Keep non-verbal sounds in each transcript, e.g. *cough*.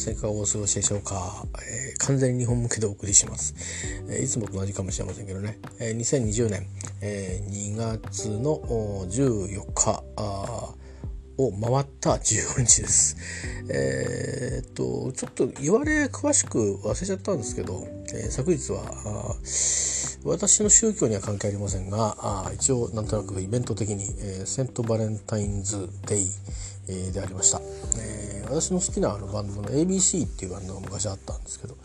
さんいかがお過ごしでしょうか、えー、完全に日本向けでお送りします、えー、いつもと同じかもしれませんけどね、えー、2020年、えー、2月の14日を回った15日です。えー、っと、ちょっと言われ詳しく忘れちゃったんですけど、えー、昨日は私の宗教には関係ありませんが、あ一応なんとなくイベント的に、えー、セントバレンタインズデイ、えー、でありました。え、私の好きなあのバンドの ABC っていうバンドが昔あったんですけど、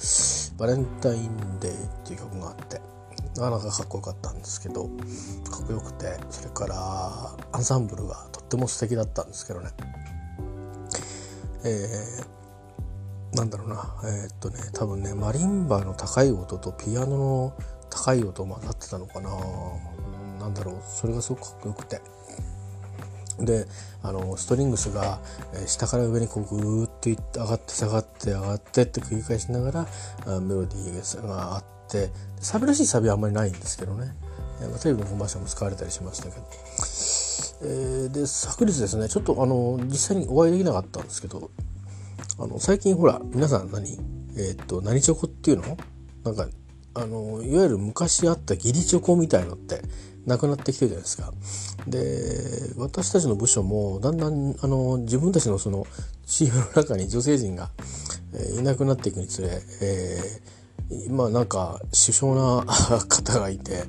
バレンタインデーっていう曲があって、なかなかかっこよかったんですけどかっこよくてそれからアンサンブルがとっても素敵だったんですけどね。えー、なんだろうな。えー、っとね多分ねマリンバの高い音とピアノの高い音混ざってたのかな。なんだろう。それがすごくかっこよくて。であのストリングスが、下から上にこうグーッといって上がって下がって上がってって繰り返しながらメロディーがあってサビらしいサビはあんまりないんですけどね、えまあ、テレビのコマーシャルも使われたりしましたけど、え、で昨日ですねちょっとあの実際にお会いできなかったんですけどあの最近ほら皆さん何？えー、っと何チョコっていうの？なんかあのいわゆる昔あった義理チョコみたいのってなくなってきてるじゃないですか。で私たちの部署もだんだんあの自分たちのそのチームの中に女性陣が、え、いなくなっていくにつれ、えーまあなんか首相な *laughs* 方がいて、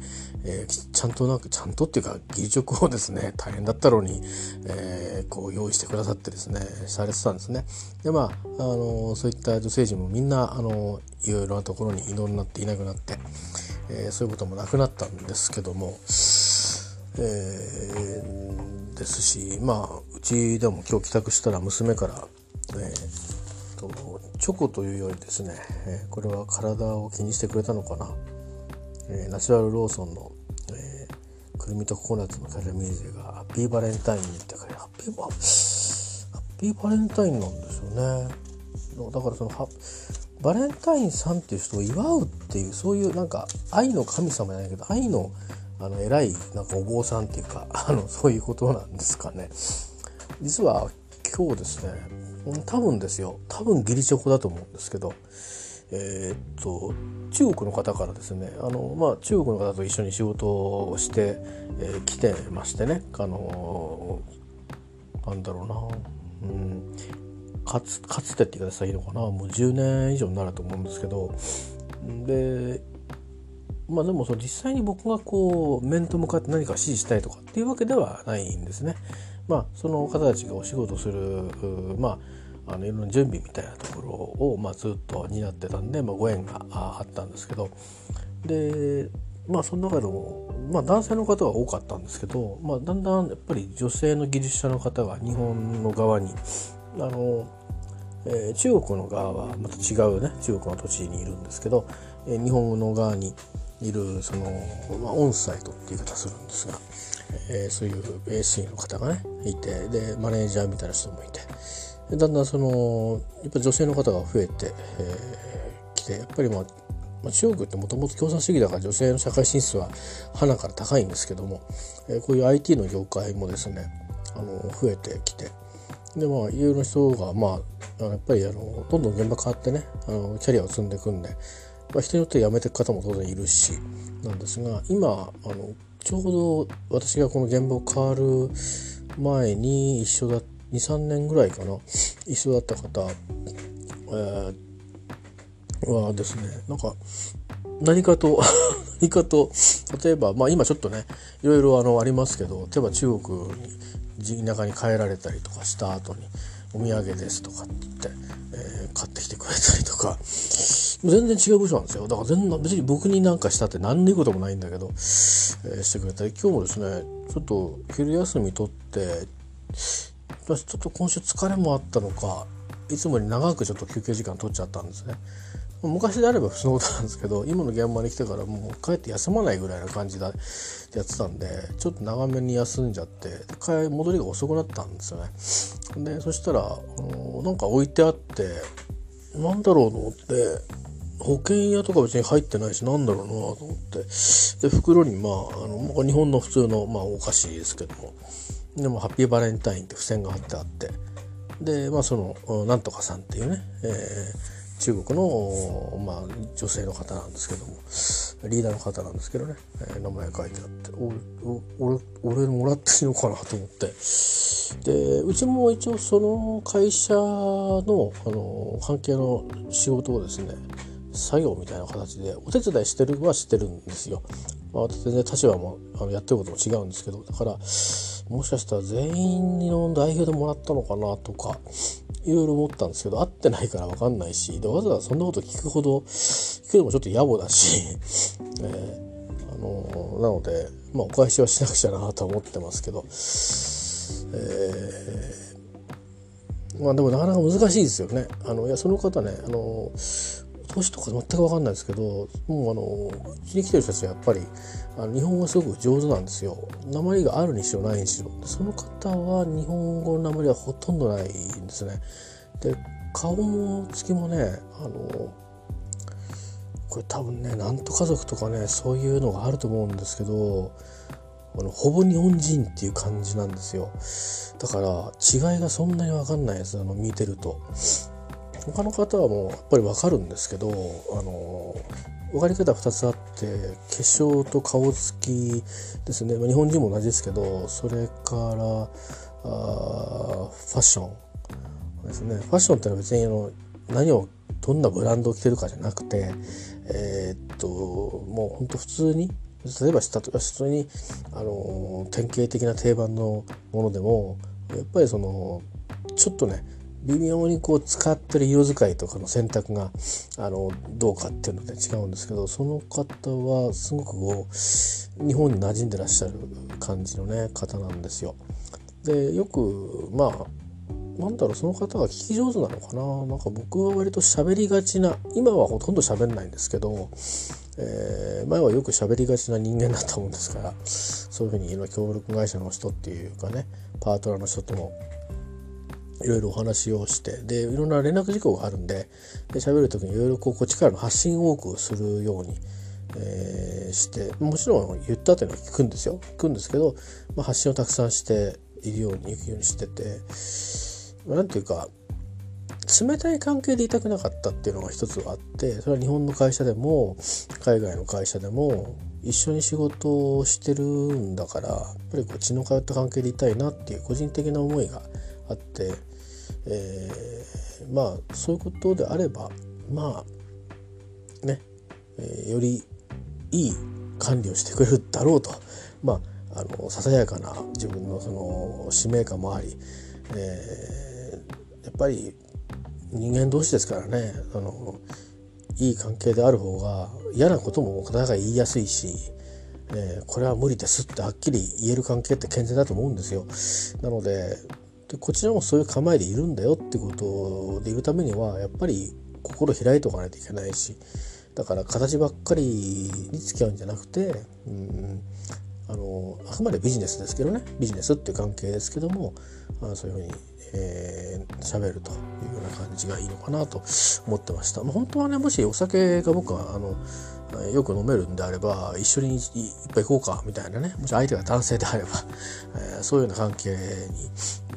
えー、ちゃんとなんかちゃんとっていうか技術をですね大変だったろうに、えー、こう用意してくださってですねされてたんですね。でまあ、あのそういった女性陣もみんなあのいろいろなところに移動になっていなくなって、えー、そういうこともなくなったんですけども、えー、ですしまあうちでも今日帰宅したら娘から、えーとチョコというよりですね、え、これは体を気にしてくれたのかな、え、ナチュラルローソンの、えー、くるみとココナッツのキャラメリゼがハッピーバレンタインにって書いてハッピーバハッピーバレンタインなんですよね。だからそのバレンタインさんっていう人を祝うっていうそういうなんか愛の神様じゃないけど愛のあの偉いなんかお坊さんっていうか *laughs* あのそういうことなんですかね。実は今日ですね多分ですよ。多分義理チョコだと思うんですけどえー、っと中国の方からですねあの、まあ、中国の方と一緒に仕事をして、えー、来てましてねあのなんだろうな、うん、かつかつてって言い方したらいいのかな。もう10年以上になると思うんですけど。でまあでもその実際に僕がこう面と向かって何か指示したいとかっていうわけではないんですね。まあ、その方たちがお仕事する、まあ、あのいろんな準備みたいなところを、まあ、ずっと担ってたんで、まあ、ご縁があったんですけど。でまあその中でも、まあ、男性の方が多かったんですけど、まあ、だんだんやっぱり女性の技術者の方が日本の側にあの、えー、中国の側はまた違うね中国の土地にいるんですけど、えー、日本の側にいるその、まあ、オンサイトっていう言い方するんですが。えー、そういう SE の方がねいてでマネージャーみたいな人もいてだんだんそのやっぱ女性の方が増えてき、えー、てやっぱりまあまあ、中国ってもともと共産主義だから女性の社会進出は花から高いんですけども、えー、こういう IT の業界もですねあの増えてきてでまあいろいろ人がまあやっぱりあのどんどん現場変わってねあのキャリアを積んでいくんで、まあ、人によって辞めていく方も当然いるしなんですが今あのちょうど私がこの現場を変わる前に一緒だ23年ぐらいかな一緒だった方、えー、はですねなんか何かと *laughs* 何かと例えばまあ今ちょっとねいろいろあのありますけど例えば中国に田舎に帰られたりとかした後にお土産ですとかって、えー、買ってきてくれたりとか。*laughs* 全然違う部署なんですよ。だから全然別に僕になんかしたって何のいいこともないんだけど、えー、してくれたり。今日もですねちょっと昼休み取って私ちょっと今週疲れもあったのかいつもより長くちょっと休憩時間取っちゃったんですね。昔であれば普通のことなんですけど今の現場に来てからもう帰って休まないぐらいな感じでやってたんでちょっと長めに休んじゃって帰戻りが遅くなったんですよね。でそしたらあのなんか置いてあってなんだろうと思って保険屋とか別に入ってないしなんだろうなと思ってで袋にまああの日本の普通の、まあ、お菓子ですけどもでも「ハッピーバレンタイン」って付箋が貼ってあってでまあそのなんとかさんっていうね、えー中国の、まあ、女性の方なんですけどもリーダーの方なんですけどね、え、名前書いてあって。お俺俺もらっていいのかなと思って。でうちも一応その会社のあの関係の仕事をですね作業みたいな形でお手伝いしてるはしてるんですよ。まあ、全然立場もあのやってることも違うんですけど。だからもしかしたら全員の代表でもらったのかなとかいろいろ思ったんですけど会ってないから分かんないしでわざわざそんなこと聞くほど聞くのもちょっと野暮だし、*laughs* えー、あのなので、まあ、お返しはしなくちゃなと思ってますけど、えー、まあでもなかなか難しいですよね。あのいやその方ねあの年とか全く分かんないですけどもうあのうちに来てる人たちはやっぱりあの日本語すごく上手なんですよ。鉛があるにしろないにしろその方は日本語の鉛はほとんどないんですね。で顔もつきもねあのこれ多分ねなんと家族とかねそういうのがあると思うんですけどあのほぼ日本人っていう感じなんですよだから違いがそんなに分かんないですあの見てると他の方はもうやっぱり分かるんですけどあの分かり方2つあって化粧と顔つきですね、まあ、日本人も同じですけどそれからあファッションですね。ファッションってのは別にあの何をどんなブランドを着てるかじゃなくてえー、っともうほんと普通に例えばしたと普通にあの典型的な定番のものでもやっぱりそのちょっとね微妙にこう使ってる色使いとかの選択があのどうかっていうので違うんですけどその方はすごくこう日本に馴染んでらっしゃる感じのね方なんですよ。でよくまあなんだろうその方が聞き上手なのかななんか僕は割と喋りがちな今はほとんど喋んないんですけど、えー、前はよく喋りがちな人間だったもんですからそういうふうに今協力会社の人っていうかねパートナーの人ともいろいろお話をしてでいろんな連絡事項があるんで喋る時にいろいろこうこっちからの発信を多くするように、えー、してもちろん言ったというのは聞くんですよ。聞くんですけど、まあ、発信をたくさんしているように行くようにしてて何、まあ、ていうか冷たい関係でいたくなかったっていうのが一つあってそれは日本の会社でも海外の会社でも一緒に仕事をしてるんだからやっぱりこう血の通った関係でいたいなっていう個人的な思いがあって、えー、まあそういうことであればまあね、えー、よりいい管理をしてくれるだろうとまああのささやかな自分のその使命感もあり、えー、やっぱり人間同士ですからねあのいい関係である方が嫌なこともお互い言いやすいし、えー、これは無理ですってはっきり言える関係って健全だと思うんですよ。なのででこちらもそういう構えでいるんだよってことでいるためにはやっぱり心開いておかないといけないしだから形ばっかりに付き合うんじゃなくて、うん、あのあくまでビジネスですけどねビジネスっていう関係ですけどもあそういうふうにえー、喋るというような感じがいいのかなと思ってました。まあ、本当はねもしお酒が僕はあのよく飲めるんであれば一緒に一杯行こうかみたいなねもし相手が男性であれば、えー、そういうような関係に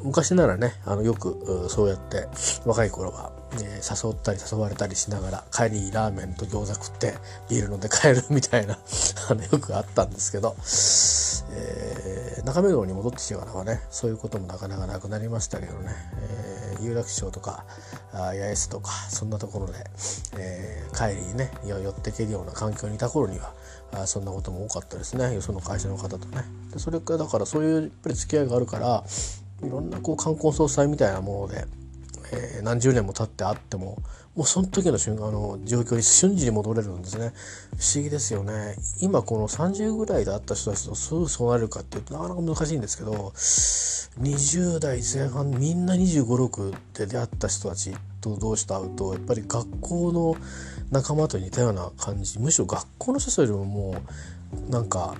昔ならねあのよくそうやって若い頃は、えー、誘ったり誘われたりしながら帰りにラーメンと餃子食ってビール飲んで帰るみたいな *laughs* あのよくあったんですけど、えー、中目黒に戻ってきてからはねそういうこともなかなかなくなりましたけどね、えー、有楽町とか八重洲とかそんなところで、えー、帰りにね寄っていけるような環境にいた頃にはあそんなことも多かったですね。よその会社の方とね。でそれからだからそういうやっぱり付き合いがあるからいろんなこう冠婚葬祭みたいなもので、えー、何十年も経ってあってももうその時の瞬間の状況に瞬時に戻れるんですね。不思議ですよね。今この30ぐらいで会った人たちとすぐそうなるかっていうとなかなか難しいんですけど20代前半みんな2 5 6で出会った人たちと同士と会うとやっぱり学校の仲間と似たような感じ。むしろ学校の人よりももうなんか、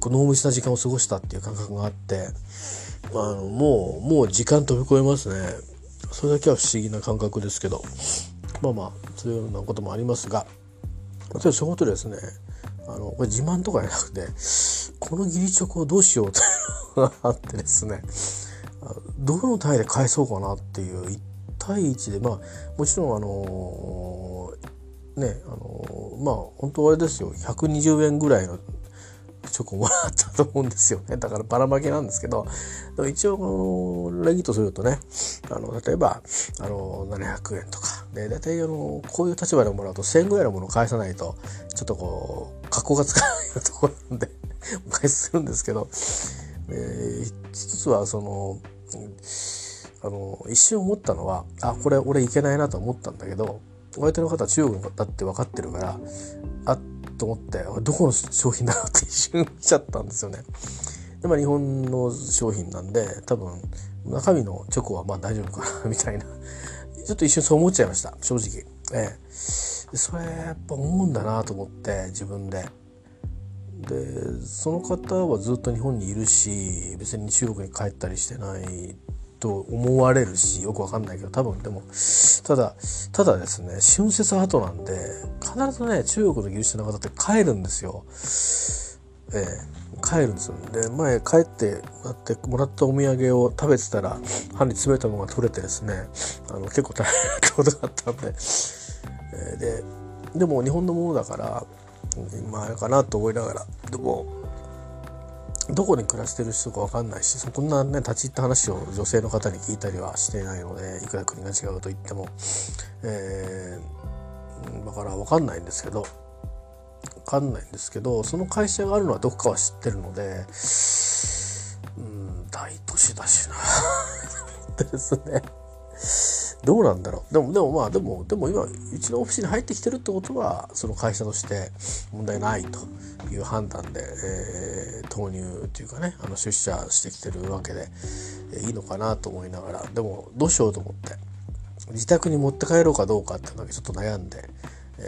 濃密な時間を過ごしたっていう感覚があってあもうもう時間飛び越えますね。それだけは不思議な感覚ですけど。まあまあそういうようなこともありますが。例えばそういうことですねあのこれ自慢とかじゃなくてこの義理チョコをどうしようというのがあってですね。どの単位で返そうかなっていう1対1でまあもちろんあのねあのまあ本当あれですよ。120円ぐらいのチョコもらったと思うんですよね。だからばらまきなんですけどでも一応礼儀とするとねあの例えばあの700円とか。で大体あのこういう立場でもらうと1000円ぐらいのものを返さないとちょっとこう格好がつかないようなところなんでお返しするんですけど、えー、一つはそのあの一瞬思ったのはあこれ俺いけないなと思ったんだけどお相手の方は中国だって分かってるからあと思ってどこの商品だろうって一瞬見ちゃったんですよね。でまあ日本の商品なんで多分中身のチョコはまあ大丈夫かなみたいなちょっと一瞬そう思っちゃいました正直。ええ、それやっぱ思うんだなと思って自分で。でその方はずっと日本にいるし別に中国に帰ったりしてないと思われるしよくわかんないけど多分でもただただですね春節後なんで必ずね中国の技術者の方って帰るんですよ。ええ、帰るんですよ。で前帰ってもらってもらったお土産を食べてたら歯に詰めたものが取れてですねあの結構大変なことがあったんで、えー、ででも日本のものだからまああれかなと思いながらでもどこに暮らしてる人か分かんないしそんなね立ち入った話を女性の方に聞いたりはしていないのでいくら国が違うと言っても、えー、だから分かんないんですけど分かんないんですけどその会社があるのはどこかは知ってるのでうん大都市だしな。*laughs* ですね。どうなんだろう。でもでもまあでもでも今うちのオフィスに入ってきてるってことはその会社として問題ないという判断で、えー、投入っていうかねあの出社してきてるわけで、えー、いいのかなと思いながら。でもどうしようと思って自宅に持って帰ろうかどうかっていうのだけちょっと悩んで、え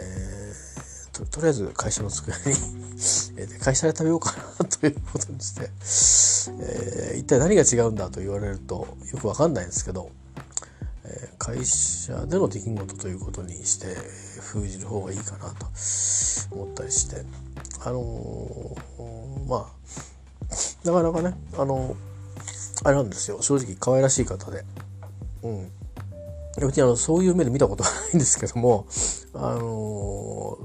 ー、ととりあえず会社の机に *laughs* 会社で食べようかなということにして、えー、一体何が違うんだと言われるとよくわかんないんですけど会社での出来事ということにして封じる方がいいかなと思ったりして。あのー、まあなかなかねあのあれなんですよ。正直可愛らしい方で。うん。別にあのそういう目で見たことはないんですけどもあの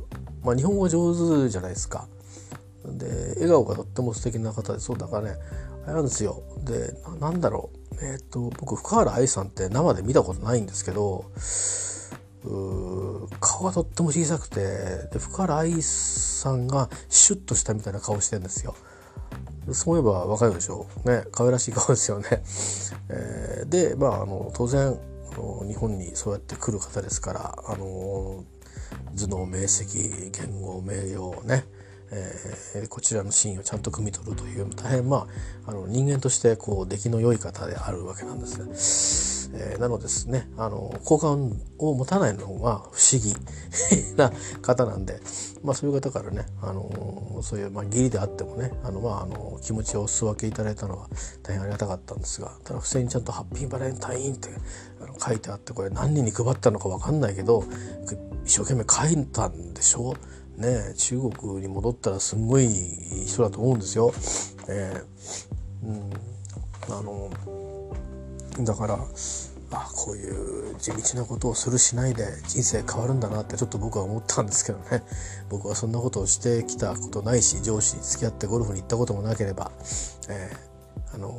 ー、まあ日本語上手じゃないですか。で笑顔がとっても素敵な方でそうだからねあれなんですよでなんだろうえっ、ー、と僕福原愛さんって生で見たことないんですけど顔がとっても小さくてで福原愛さんがシュッとしたみたいな顔してるんですよ。そういえばわかるでしょ？うね可愛らしい顔ですよね。*laughs* えー、でまああの当然あの日本にそうやって来る方ですからあの頭脳明晰言語名誉ねえー、こちらのシーンをちゃんと汲み取るという大変まああの人間としてこう出来の良い方であるわけなんですね。えー、なのですねあの好感を持たないのが不思議な方なんで、まあ、そういう方からねあのそういう、まあ、義理であってもねあの、まあ、あの気持ちをお裾分けいただいたのは大変ありがたかったんですがただ不正にちゃんと「ハッピーバレンタイン」って書いてあってこれ何人に配ったのか分かんないけど一生懸命書いたんでしょうね中国に戻ったらすんごい人だと思うんですよ。えー、うん、あのだからあこういう地道なことをするしないで人生変わるんだなってちょっと僕は思ったんですけどね *laughs* 僕はそんなことをしてきたことないし上司に付き合ってゴルフに行ったこともなければ、えー、あの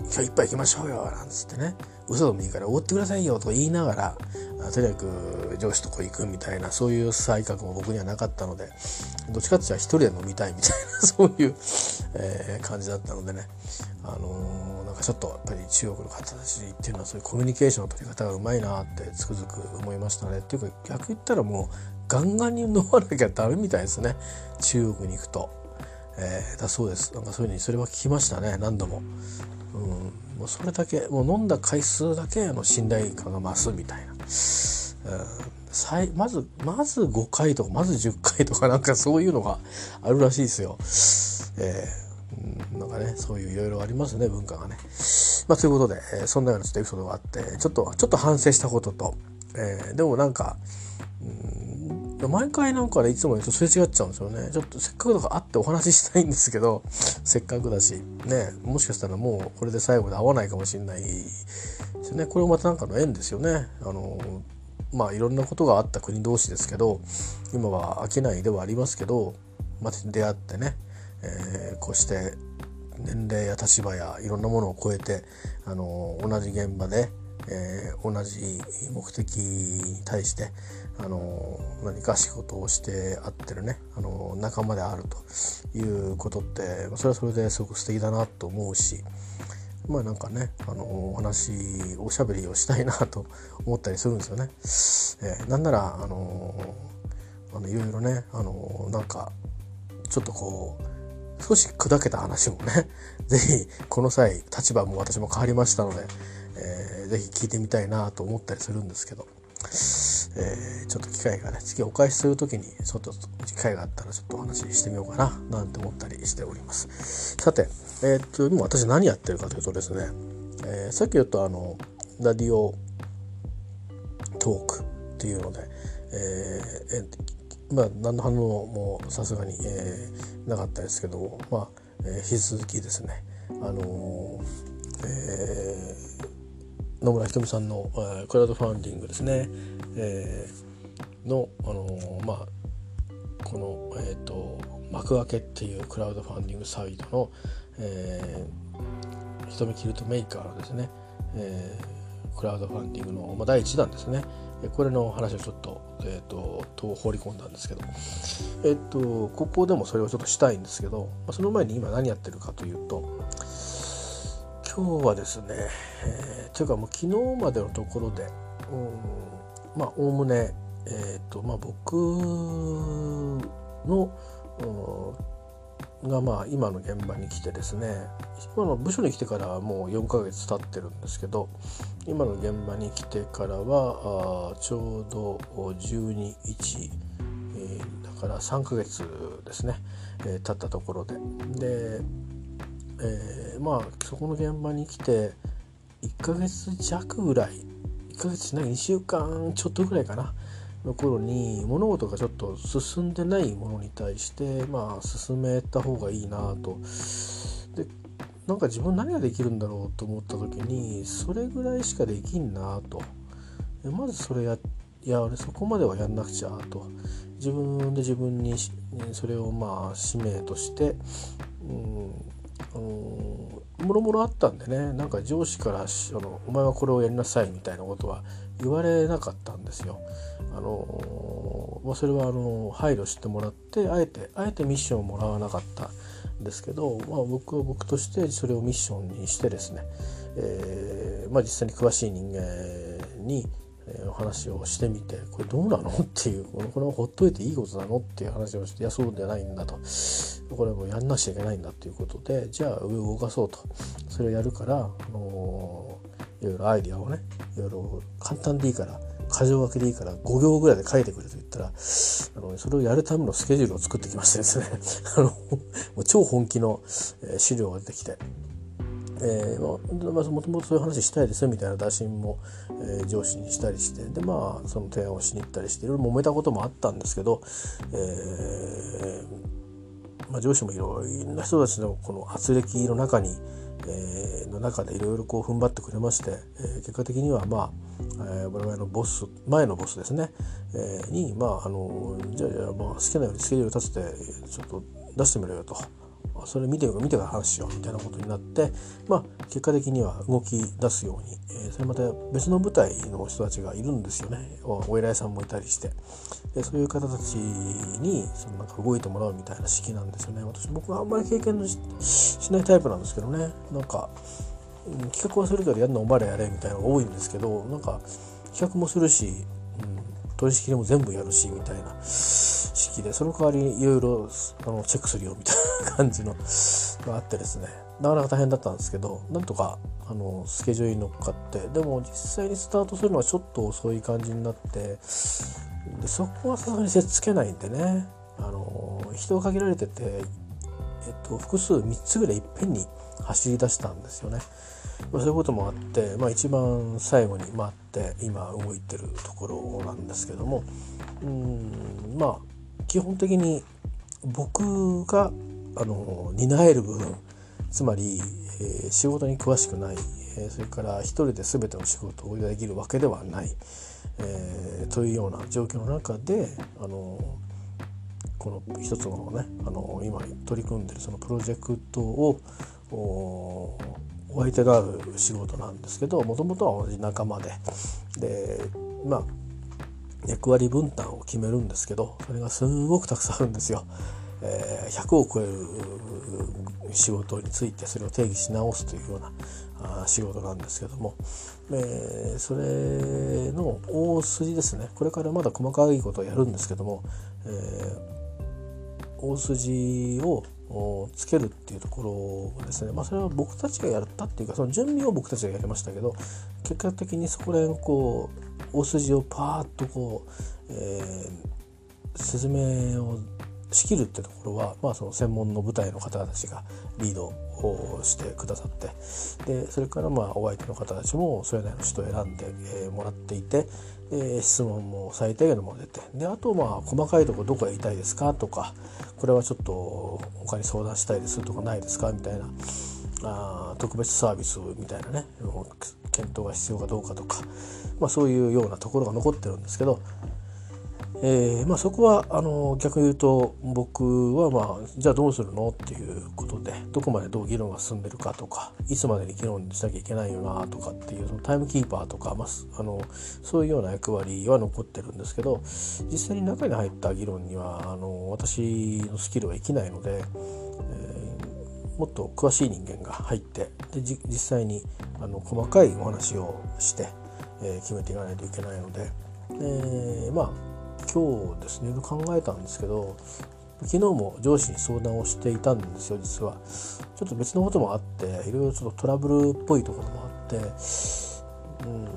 今日一杯行きましょうよなんつってね嘘でもいいからおごってくださいよと言いながらとにかく上司とこ行くみたいなそういう才覚も僕にはなかったのでどっちかっていうと一人で飲みたいみたいな *laughs* そういう、えー、感じだったのでね。あのー、なんかちょっとやっぱり中国の方たちっていうのはそういうコミュニケーションの取り方がうまいなってつくづく思いましたね。っていうか逆言ったらもうガンガンに飲まなきゃダメみたいですね。中国に行くと。えー、だそうです。なんかそういうふうにそれは聞きましたね。何度も。うん、もうそれだけもう飲んだ回数だけあの信頼感が増すみたいな、うん、まずまず5回とかまず10回とかなんかそういうのがあるらしいですよ。えー、なんかねそういういろいろありますね文化がね。まあ、ということで、えー、そんなようなちょっとエピソードがあってちょっとちょっと反省したことと、えー、でもなんか、うん毎回なんかねいつもとすれ違っちゃうんですよね。ちょっとせっかくだから会ってお話ししたいんですけど *laughs* せっかくだしねもしかしたらもうこれで最後で会わないかもしれないですね。これもまたなんかの縁ですよね。あのまあいろんなことがあった国同士ですけど今は商いではありますけどまた出会ってね、えー、こうして年齢や立場やいろんなものを超えてあの同じ現場で、えー、同じ目的に対してあの何か仕事をして会ってるねあの仲間であるということってそれはそれですごく素敵だなと思うしまあなんかねあのお話おしゃべりをしたいなと思ったりするんですよね。えー、なんならあのあのいろいろねあのなんかちょっとこう少し砕けた話もね *laughs* 是非この際立場も私も変わりましたので、えー、ぜひ聞いてみたいなと思ったりするんですけど。えー、ちょっと機会がね次お返しする時にちょっと機会があったらちょっとお話ししてみようかななんて思ったりしておりますさて、えー、っと今私何やってるかというとですね、えー、さっき言ったあのラディオトークっていうので、えー、まあ何の反応もさすがに、えー、なかったですけどまあ、えー、引き続きですねあのー、えー野村ひとみさんの、クラウドファンディングですね、えー、の、あのー、まあ、この、えーと、幕開けっていうクラウドファンディングサイトの、えー、ひとみキルトメーカーのですね、えー、クラウドファンディングの、まあ、第1弾ですね。これの話をちょっと,、えーと、と放り込んだんですけど、えっ、ー、とここでもそれをちょっとしたいんですけど、まあ、その前に今何やってるかというと今日はですね、えー、というかもう昨日までのところで、うん、まあおおむね、えーとまあ、僕の、うんがまあ今の現場に来てですね今の部署に来てからはもう4ヶ月経ってるんですけど今の現場に来てからはあちょうど12日、えー、だから3ヶ月ですね、えー、経ったところで。でえー、まあそこの現場に来て1ヶ月弱ぐらい1ヶ月しない2週間ちょっとぐらいかな。の頃に物事がちょっと進んでないものに対してまあ進めた方がいいなと。でなんか自分何ができるんだろうと思った時にそれぐらいしかできんなと。まずそれやいや俺そこまではやんなくちゃと。自分で自分にそれをまあ使命として、うん、もろもろあったんでねなんか上司からあの「お前はこれをやりなさい」みたいなことは言われなかったんですよ。あのまあ、それはあの配慮してもらってあえてあえてミッションをもらわなかったんですけど、まあ、僕は僕としてそれをミッションにしてですね、えーまあ、実際に詳しい人間にえ、お話をしてみてこれどうなの？っていうこれはほっといていいことなの？っていう話をしていやそうじゃないんだと。これもうやんなくちゃいけないんだっていうことでじゃあ上を動かそうと。それをやるから、あの、いろいろアイディアをねいろいろ簡単でいいから箇条書きでいいから5行ぐらいで書いてくれと言ったらあのそれをやるためのスケジュールを作ってきましてですね。*laughs* あのもう超本気の、資料が出てきて。えー、まあ、もともとそういう話したいですよみたいな打診も、えー、上司にしたりしてでまあその提案をしに行ったりしていろいろ揉めたこともあったんですけど、えー、まあ、上司もいろんな人たちのこの圧力の中に、えの中でいろいろこう踏ん張ってくれまして、え結果的にはまあ、え我々のボス前のボスですね、えにまああのじゃあじゃあまあ好きなようにスケジュール立ててちょっと出してみろよと。それ見て見てから話しようみたいなことになってまあ結果的には動き出すように、えー、それまた別の部隊の人たちがいるんですよね。お偉いさんもいたりして。でそういう方たちにそのなんか動いてもらうみたいな式なんですよね。私僕はあんまり経験しないタイプなんですけどね。なんか、企画はするけどやるのお前らやれみたいなのが多いんですけどなんか企画もするし、うん、取り仕切りも全部やるしみたいな。式で。その代わりにいろいろあのチェックするよみたいな感じのがあってですね。なかなか大変だったんですけどなんとかあのスケジュールに乗っかって。でも実際にスタートするのはちょっと遅い感じになってでそこはさすがにせっつけないんでね。あの人が限られててえっと、複数3つぐらいいっぺんに走り出したんですよね。ま、そういうこともあって、まあ、一番最後に待って今動いてるところなんですけども。うんまあ基本的に僕があの担える部分つまり、えー、仕事に詳しくない、えー、それから一人で全ての仕事をできるわけではない、えー、というような状況の中であのこの一つのねあの今取り組んでるそのプロジェクトをお相手がある仕事なんですけどもともとは同じ仲間ででまあ役割分担を決めるんですけどそれがすごくたくさんあるんですよ。え、100を超える仕事についてそれを定義し直すというようなあ仕事なんですけども、え、それの大筋ですねこれからまだ細かいことをやるんですけども、えー、大筋をつけるっていうところですね、まあ、それは僕たちがやったっていうかその準備を僕たちがやりましたけど結果的にそこら辺こう大筋をパーッとこう、えー、説明を仕切るってところは、まあ、その専門の部隊の方たちがリードをしてくださってでそれからまあお相手の方たちもそれなりの人を選んで、もらっていて、え、質問も最低限のもの出て。であとまあ細かいとこどこへ行きたいですかとかこれはちょっと他に相談したいですとかないですかみたいなあ特別サービスみたいなね検討が必要かどうかとか、まあ、そういうようなところが残ってるんですけどえーまあ、そこはあの逆に言うと僕は、まあ、じゃあどうするのっていうことでどこまでどう議論が進んでるかとかいつまでに議論しなきゃいけないよなとかっていうそのタイムキーパーとか、まあ、あのそういうような役割は残ってるんですけど実際に中に入った議論にはあの私のスキルは生きないので、えー、もっと詳しい人間が入ってで実際にあの細かいお話をして、えー、決めていかないといけないので、えー、まあ今日ですね考えたんですけど昨日も上司に相談をしていたんですよ実は。ちょっと別のこともあっていろいろちょっとトラブルっぽいところもあってうん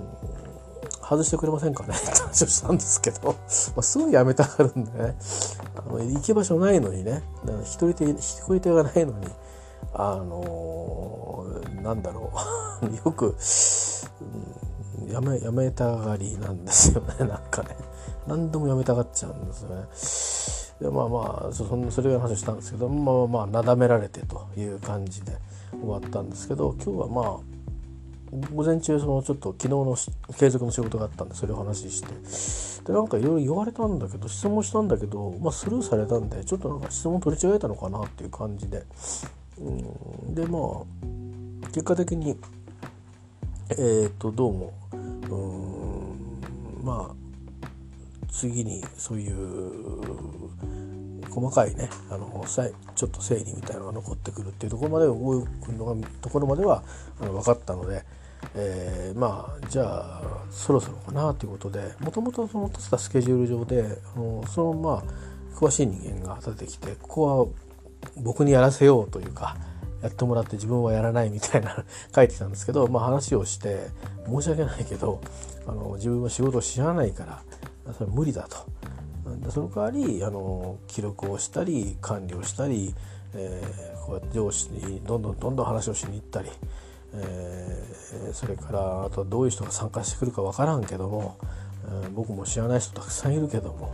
外してくれませんかね？って話をしたんですけど、まあ、すぐやめたがるんでねあの行き場所ないのにね一人手一人手がないのにあのー、なんだろう。*laughs* よく、うん、やめやめたがりなんですよねなんかね。何でもやめたがっちゃうんですよね。でまあまあそそれが話をしたんですけどまあまあなだめられてという感じで終わったんですけど今日はまあ午前中そのちょっと昨日の継続の仕事があったんでそれを話して。でなんかいろいろ言われたんだけど質問したんだけど、まあ、スルーされたんでちょっとなんか質問取り違えたのかなっていう感じで。うん。でまあ結果的にえっ、とどうも。うん。まあ次にそういう細かいねあのちょっと整理みたいなのが残ってくるっていうところまで動くのがところまではあの分かったので、えー、まあじゃあそろそろかなということでもともとその立てたスケジュール上であのそのまあ詳しい人間が立ててきてここは僕にやらせようというかやってもらって自分はやらないみたいな *laughs* 書いてたんですけど、まあ、話をして申し訳ないけどあの自分は仕事を知らないからそれ無理だと。その代わりあの記録をしたり管理をしたり、えー、こうやって上司にどんどんどんどん話をしに行ったり、えー、それからあとはどういう人が参加してくるか分からんけども、えー、僕も知らない人たくさんいるけども、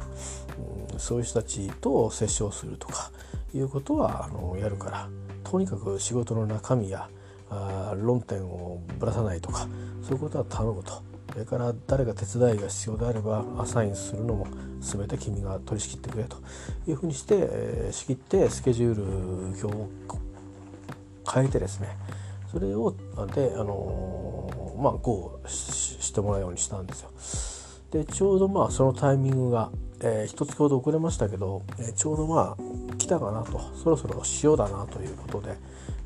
うん、そういう人たちと接触するとかいうことはあのやるからとにかく仕事の中身やあ論点をぶらさないとかそういうことは頼むと。それから誰が手伝いが必要であればアサインするのも全て君が取り仕切ってくれというふうにして、えー、仕切ってスケジュール表を変えてですねそれをであのー、まあ GO してもらうようにしたんですよ。でちょうどまあそのタイミングが、えー、一月ほど遅れましたけど、えー、ちょうどまあ来たかなとそろそろ塩だなということで、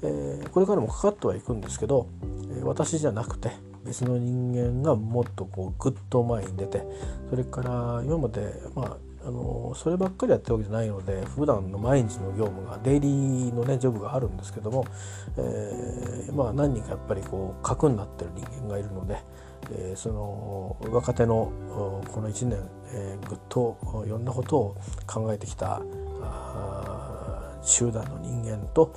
えー、これからもかかってはいくんですけど、え私じゃなくて別の人間がもっとこうグッと前に出てそれから今までまああのそればっかりやってるわけじゃないので普段の毎日の業務がデイリーのねジョブがあるんですけども、えー、まあ何人かやっぱりこう核になってる人間がいるので、えー、その若手のこの1年、えー、ぐっといろんなことを考えてきた集団の人間と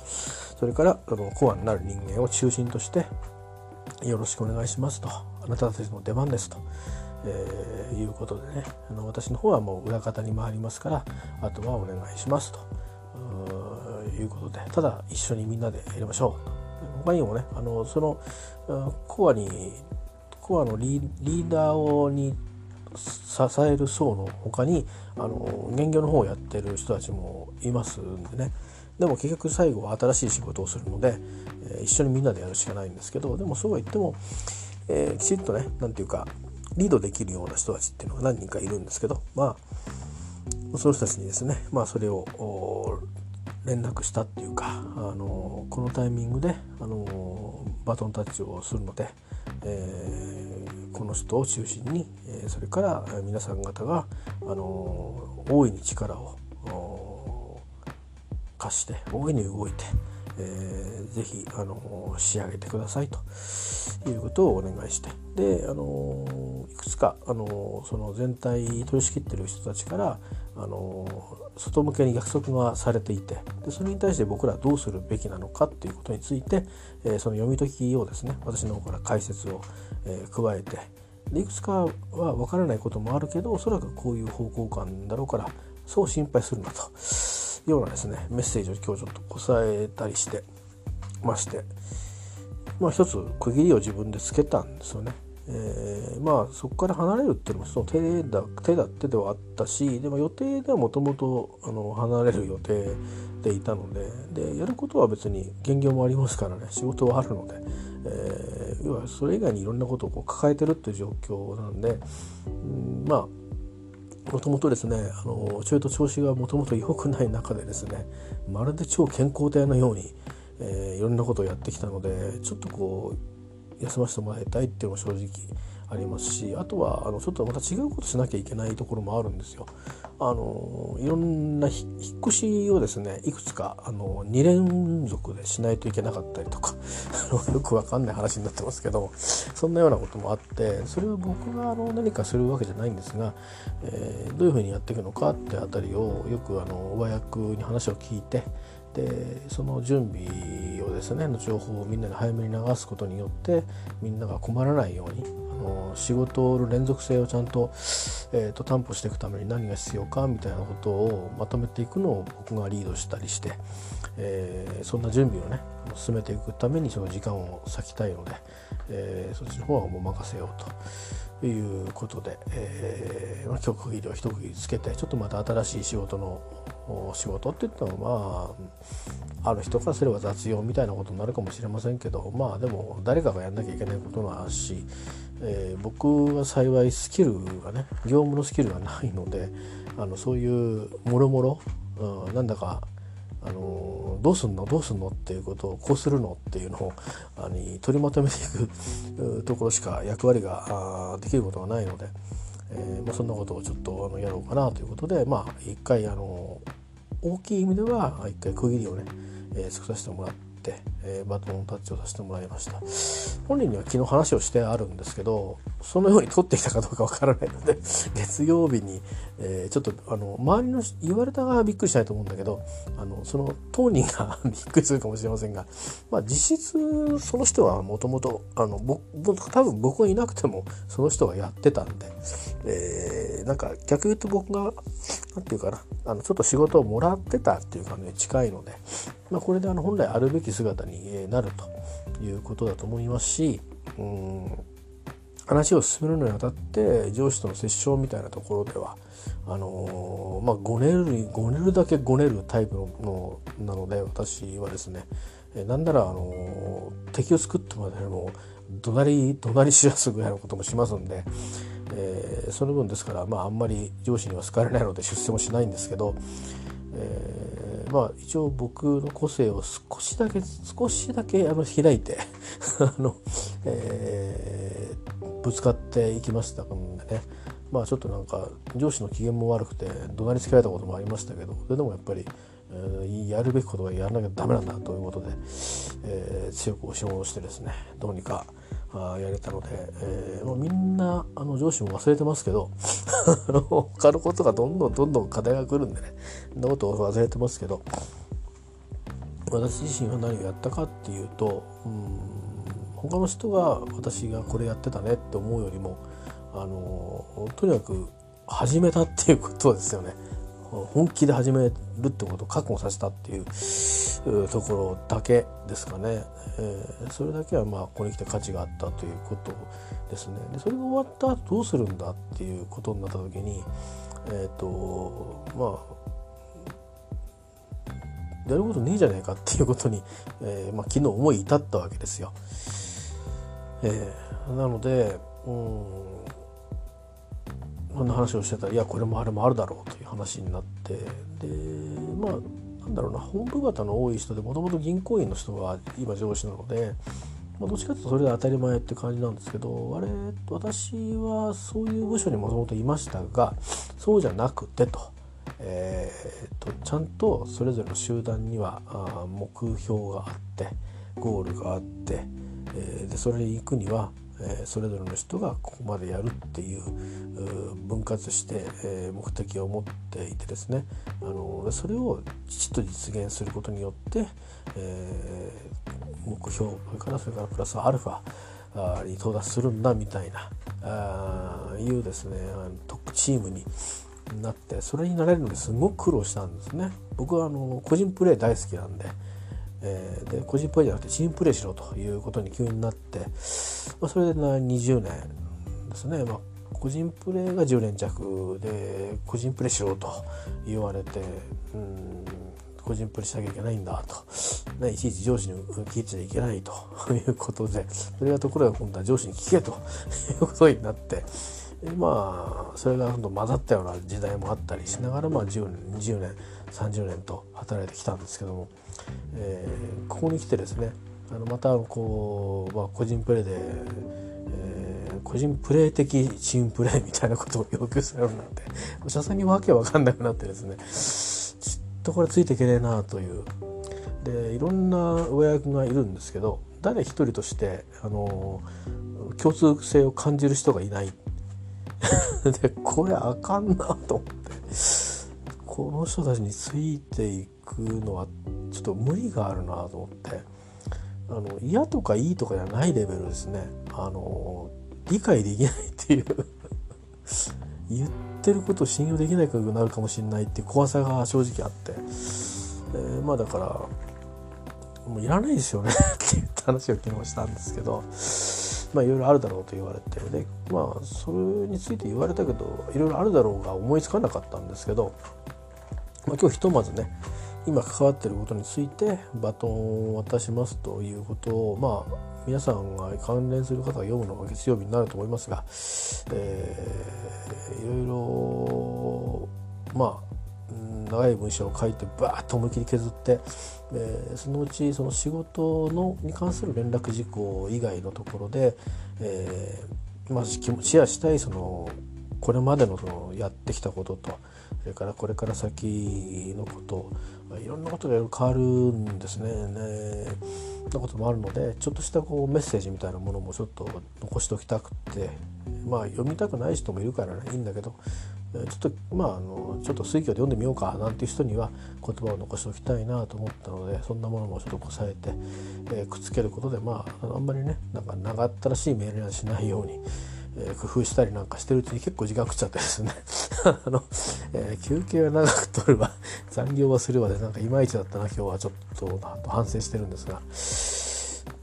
それからあのコアになる人間を中心としてよろしくお願いしますと。あなたたちの出番ですと、えー、いうことでね。あの私の方はもう裏方に回りますからあとはお願いしますと。いうことで。ただ一緒にみんなでやりましょう。他にもねあのそのコアにコアのリーダーをに支える層の他にあの現業の方をやってる人たちもいますんでね。でも結局最後は新しい仕事をするので、えー、一緒にみんなでやるしかないんですけどでもそうは言っても、えー、きちっとね何て言うかリードできるような人たちっていうのが何人かいるんですけどまあその人たちにですねまあそれを連絡したっていうかあのこのタイミングであのバトンタッチをするので、えー、この人を中心に、えー、それから皆さん方があの大いに力を貸して大いに動いて、えー、ぜひあの仕上げてくださいということをお願いして。であのいくつかあのその全体取り仕切ってる人たちからあの外向けに約束がされていてでそれに対して僕らはどうするべきなのかっていうことについて、えー、その読み解きをですね私の方から解説を、えー、加えてでいくつかは分からないこともあるけどおそらくこういう方向感だろうからそう心配するなと。ようなですねメッセージを今日ちょっと抑えたりしてましてまあ一つ区切りを自分でつけたんですよね。えー、まあそこから離れるっていうのもその手だ手だってではあったしでも予定ではもともと離れる予定でいたのででやることは別に減業もありますからね仕事はあるので、えー、要はそれ以外にいろんなことをこう抱えてるっていう状況なんで、うん、まあもともとですねあのちょいと調子がもともと良くない中でですねまるで超健康体のように、えー、いろんなことをやってきたのでちょっとこう休ませてもらいたいっていうのも正直ありますしあとはあのちょっとまた違うことしなきゃいけないところもあるんですよ。あのいろんな引っ越しをですねいくつかあの2連続でしないといけなかったりとか *laughs* よくわかんない話になってますけどそんなようなこともあってそれは僕があの何かするわけじゃないんですが、えー、どういうふうにやっていくのかってあたりをよくあの上役に話を聞いてでその準備をですねの情報をみんなに早めに流すことによってみんなが困らないように仕事の連続性をちゃんと,、えーと、担保していくために何が必要かみたいなことをまとめていくのを僕がリードしたりして、えー、そんな準備をね進めていくためにその時間を割きたいので、えー、そっちの方はもう任せようと。いうことで、えー、まあ、曲切りを一区切りつけてちょっとまた新しい仕事の仕事って言ってもまあある人からすれば雑用みたいなことになるかもしれませんけどまあでも誰かがやんなきゃいけないことなし、えー、僕は幸いスキルがね業務のスキルがないのであのそういうもろもろなんだかあのどうすんの？どうすんの？っていうことをこうするのっていうのをあの取りまとめていくところしか役割ができることがないので、えーまあ、そんなことをちょっとあのやろうかなということでまあ一回あの大きい意味では一回区切りをね、えー、作らせてもらって。、えー、バトンタッチをさせてもらいました。本人には昨日話をしてあるんですけどそのように取ってきたかどうかわからないので *laughs* 月曜日に、えー、ちょっとあの周りの言われた側びっくりしないと思うんだけどあのその当人が *laughs* びっくりするかもしれませんが、まあ、実質その人はもともと多分僕がいなくてもその人がやってたんで、えー、なんか逆言うと僕が何て言うかなあのちょっと仕事をもらってたっていうかね近いので、まあ、これであの本来あるべき姿になるということだと思いますしうん話を進めるのにあたって上司との折衝みたいなところではあのー、まあごねるごねるだけごねるタイプのなので私はですねなんならあのー、敵を作ってもらえるのを怒鳴り怒鳴り知らすぐらいのこともしますんで、えー、その分ですからまああんまり上司には好かれないので出世もしないんですけど、え、まあ一応僕の個性を少しだけ少しだけあの開いて *laughs* あの、えー、ぶつかっていきましたんでね。まあちょっとなんか上司の機嫌も悪くて怒鳴りつけられたこともありましたけどそれでもやっぱり、えー、やるべきことはやらなきゃダメなんだということで、えー、強く押し戻してですねどうにかやれたので、えー、もうみんなあの上司も忘れてますけど *laughs* 他のことがどんどんどんどん課題が来るんでねそんなことを忘れてますけど私自身は何をやったかっていうとうん他の人が私がこれやってたねって思うよりもあのとにかく始めたっていうことですよね。本気で始めるってことを覚悟させたっていうところだけですかね、えー、それだけはまあここに来て価値があったということですねでそれが終わった後どうするんだっていうことになった時にえっ、ー、とまあやることねえじゃねえかっていうことに、えーまあ、昨日思い至ったわけですよ。えー、なのでうんそんな話をしてたらいやこれもあれもあるだろうという話になってでまあなんだろうな本部型の多い人でもともと銀行員の人が今上司なので、まあ、どっちかというとそれで当たり前って感じなんですけどあれ私はそういう部署にもともといましたがそうじゃなくてと。えーと、ちゃんとそれぞれの集団にはあ目標があってゴールがあって、えー、でそれに行くにはえそれぞれの人がここまでやるっていう分割して、え目的を持っていてですねあのそれをきちっと実現することによって、え目標それからそれからプラスアルファに到達するんだみたいなあいうですねトップチームになってそれになれるのにすごく苦労したんですね。僕はあの個人プレー大好きなんでえー、で個人プレーじゃなくてチームプレーしろということに急になって、まあ、それで20年ですね、まあ、個人プレーが10年弱で個人プレーしろと言われてうん個人プレーしなきゃいけないんだと、ね、いちいち上司に聞いちゃいけないということでそれがところが今度は上司に聞けということになって。まあそれが混ざったような時代もあったりしながらまあ10 20年30年と働いてきたんですけどもえー、ここに来てですねあのまたこう、まあ、個人プレーで、えー、個人プレー的チームプレーみたいなことを要求されるなんてさすがにわけわかんなくなってですねちょっとこれついていけねえなという。でいろんな上役がいるんですけど誰一人としてあの共通性を感じる人がいない。*laughs* でこれあかんなと思って。この人たちについていくのはちょっと無理があるなと思って。あの嫌とかいいとかじゃないレベルですね。あの理解できないっていう。*laughs* 言ってることを信用できないくなるかもしれないっていう怖さが正直あって、えー、まあだからもういらないですよねって言った話を昨日したんですけど。まあいろいろあるだろうと言われて。でまあそれについて言われたけどいろいろあるだろうが思いつかなかったんですけど、まあ、今日ひとまずね今関わってることについてバトンを渡しますということをまあ皆さんが関連する方が読むのが月曜日になると思いますが、えー、いろいろまあ長い文章を書いてバーッと思い切り削って、えー、そのうちその仕事のに関する連絡事項以外のところで、えーまあ、シェアしたいそのこれまでのそのやってきたこととそれからこれから先のこといろんなことがいろいろ変わるんですね。ねなこともあるのでちょっとしたこうメッセージみたいなものもちょっと残しておきたくてまあ読みたくない人もいるからねいいんだけどちょっとまああのちょっと水挙で読んでみようかなんていう人には言葉を残しておきたいなと思ったのでそんなものもちょっとこさえて、えー、くっつけることでまああんまりねなんか長ったらしいメールにはしないように。え、工夫したりなんかしてるうちに結構時間食っちゃってですね。*laughs* あの、えー、休憩は長く取るわ。*laughs* 残業はするわでなんかいまいちだったな今日はちょっとなと反省してるんですが。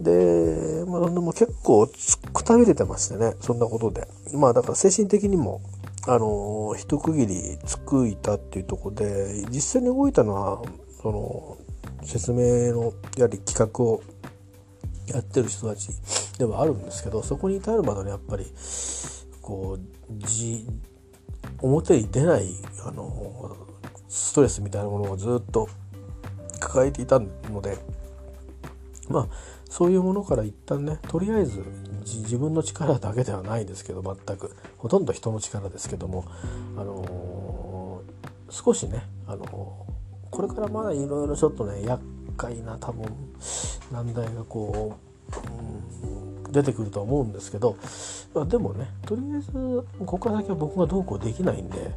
で,、まあ、でも結構くたびれてましてねそんなことで。まあだから精神的にもあの一区切りつくいたっていうとこで実際に動いたのはその説明のやはり企画をやってる人たち。ではあるんですけどそこに至るまでにやっぱりこうじ表に出ないあのストレスみたいなものをずっと抱えていたのでまあそういうものから一旦ねとりあえず自分の力だけではないですけど全く。ほとんど人の力ですけども、あのー、少しね、あのー、これからまだいろいろちょっとね厄介な多分難題がこう、うん、出てくると思うんですけど、まあ、でもねとりあえずここから先は僕がどうこうできないんで、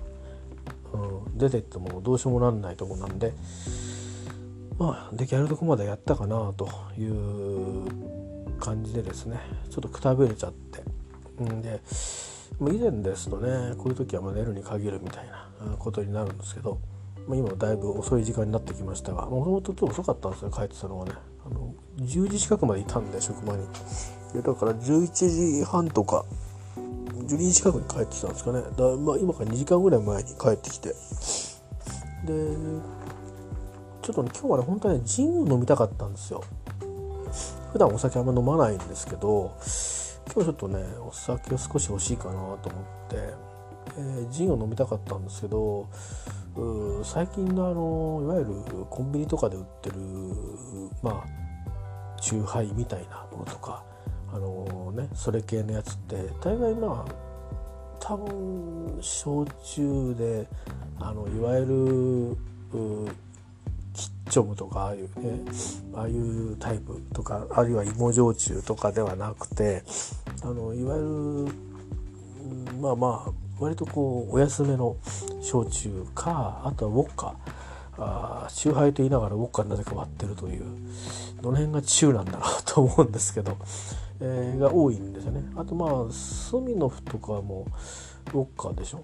うん、出てってもどうしようもなんないとこなんで。まあ出来上がるとこまでやったかなという感じでですねちょっとくたびれちゃってんで以前ですとねこういう時はま寝るに限るみたいなことになるんですけど、ま、今だいぶ遅い時間になってきましたがもともとちょっと遅かったんですよ帰ってたのがねあの10時近くまでいたんで職場にだから11時半とか12時近くに帰ってきたんですかね。だ、まあ、今から2時間ぐらい前に帰ってきて。でちょっとね今日はね本当はねジンを飲みたかったんですよ。普段お酒あんま飲まないんですけど今日ちょっとねお酒を少し欲しいかなと思って、えー、ジンを飲みたかったんですけど最近のあのいわゆるコンビニとかで売ってるまあチューハイみたいなものとかあのねそれ系のやつって大概まあ多分焼酎であのいわゆるキッチョムとかああいうねああいうタイプとかあるいは芋焼酎とかではなくてあのいわゆるまあまあ割とこうお安めの焼酎かあとはウォッカ。あ酎ハイと言いながらウォッカになぜか割ってるというどの辺がチューなんだろうと思うんですけど、えー、が多いんですよね。あとまあスミノフとかもウォッカでしょ。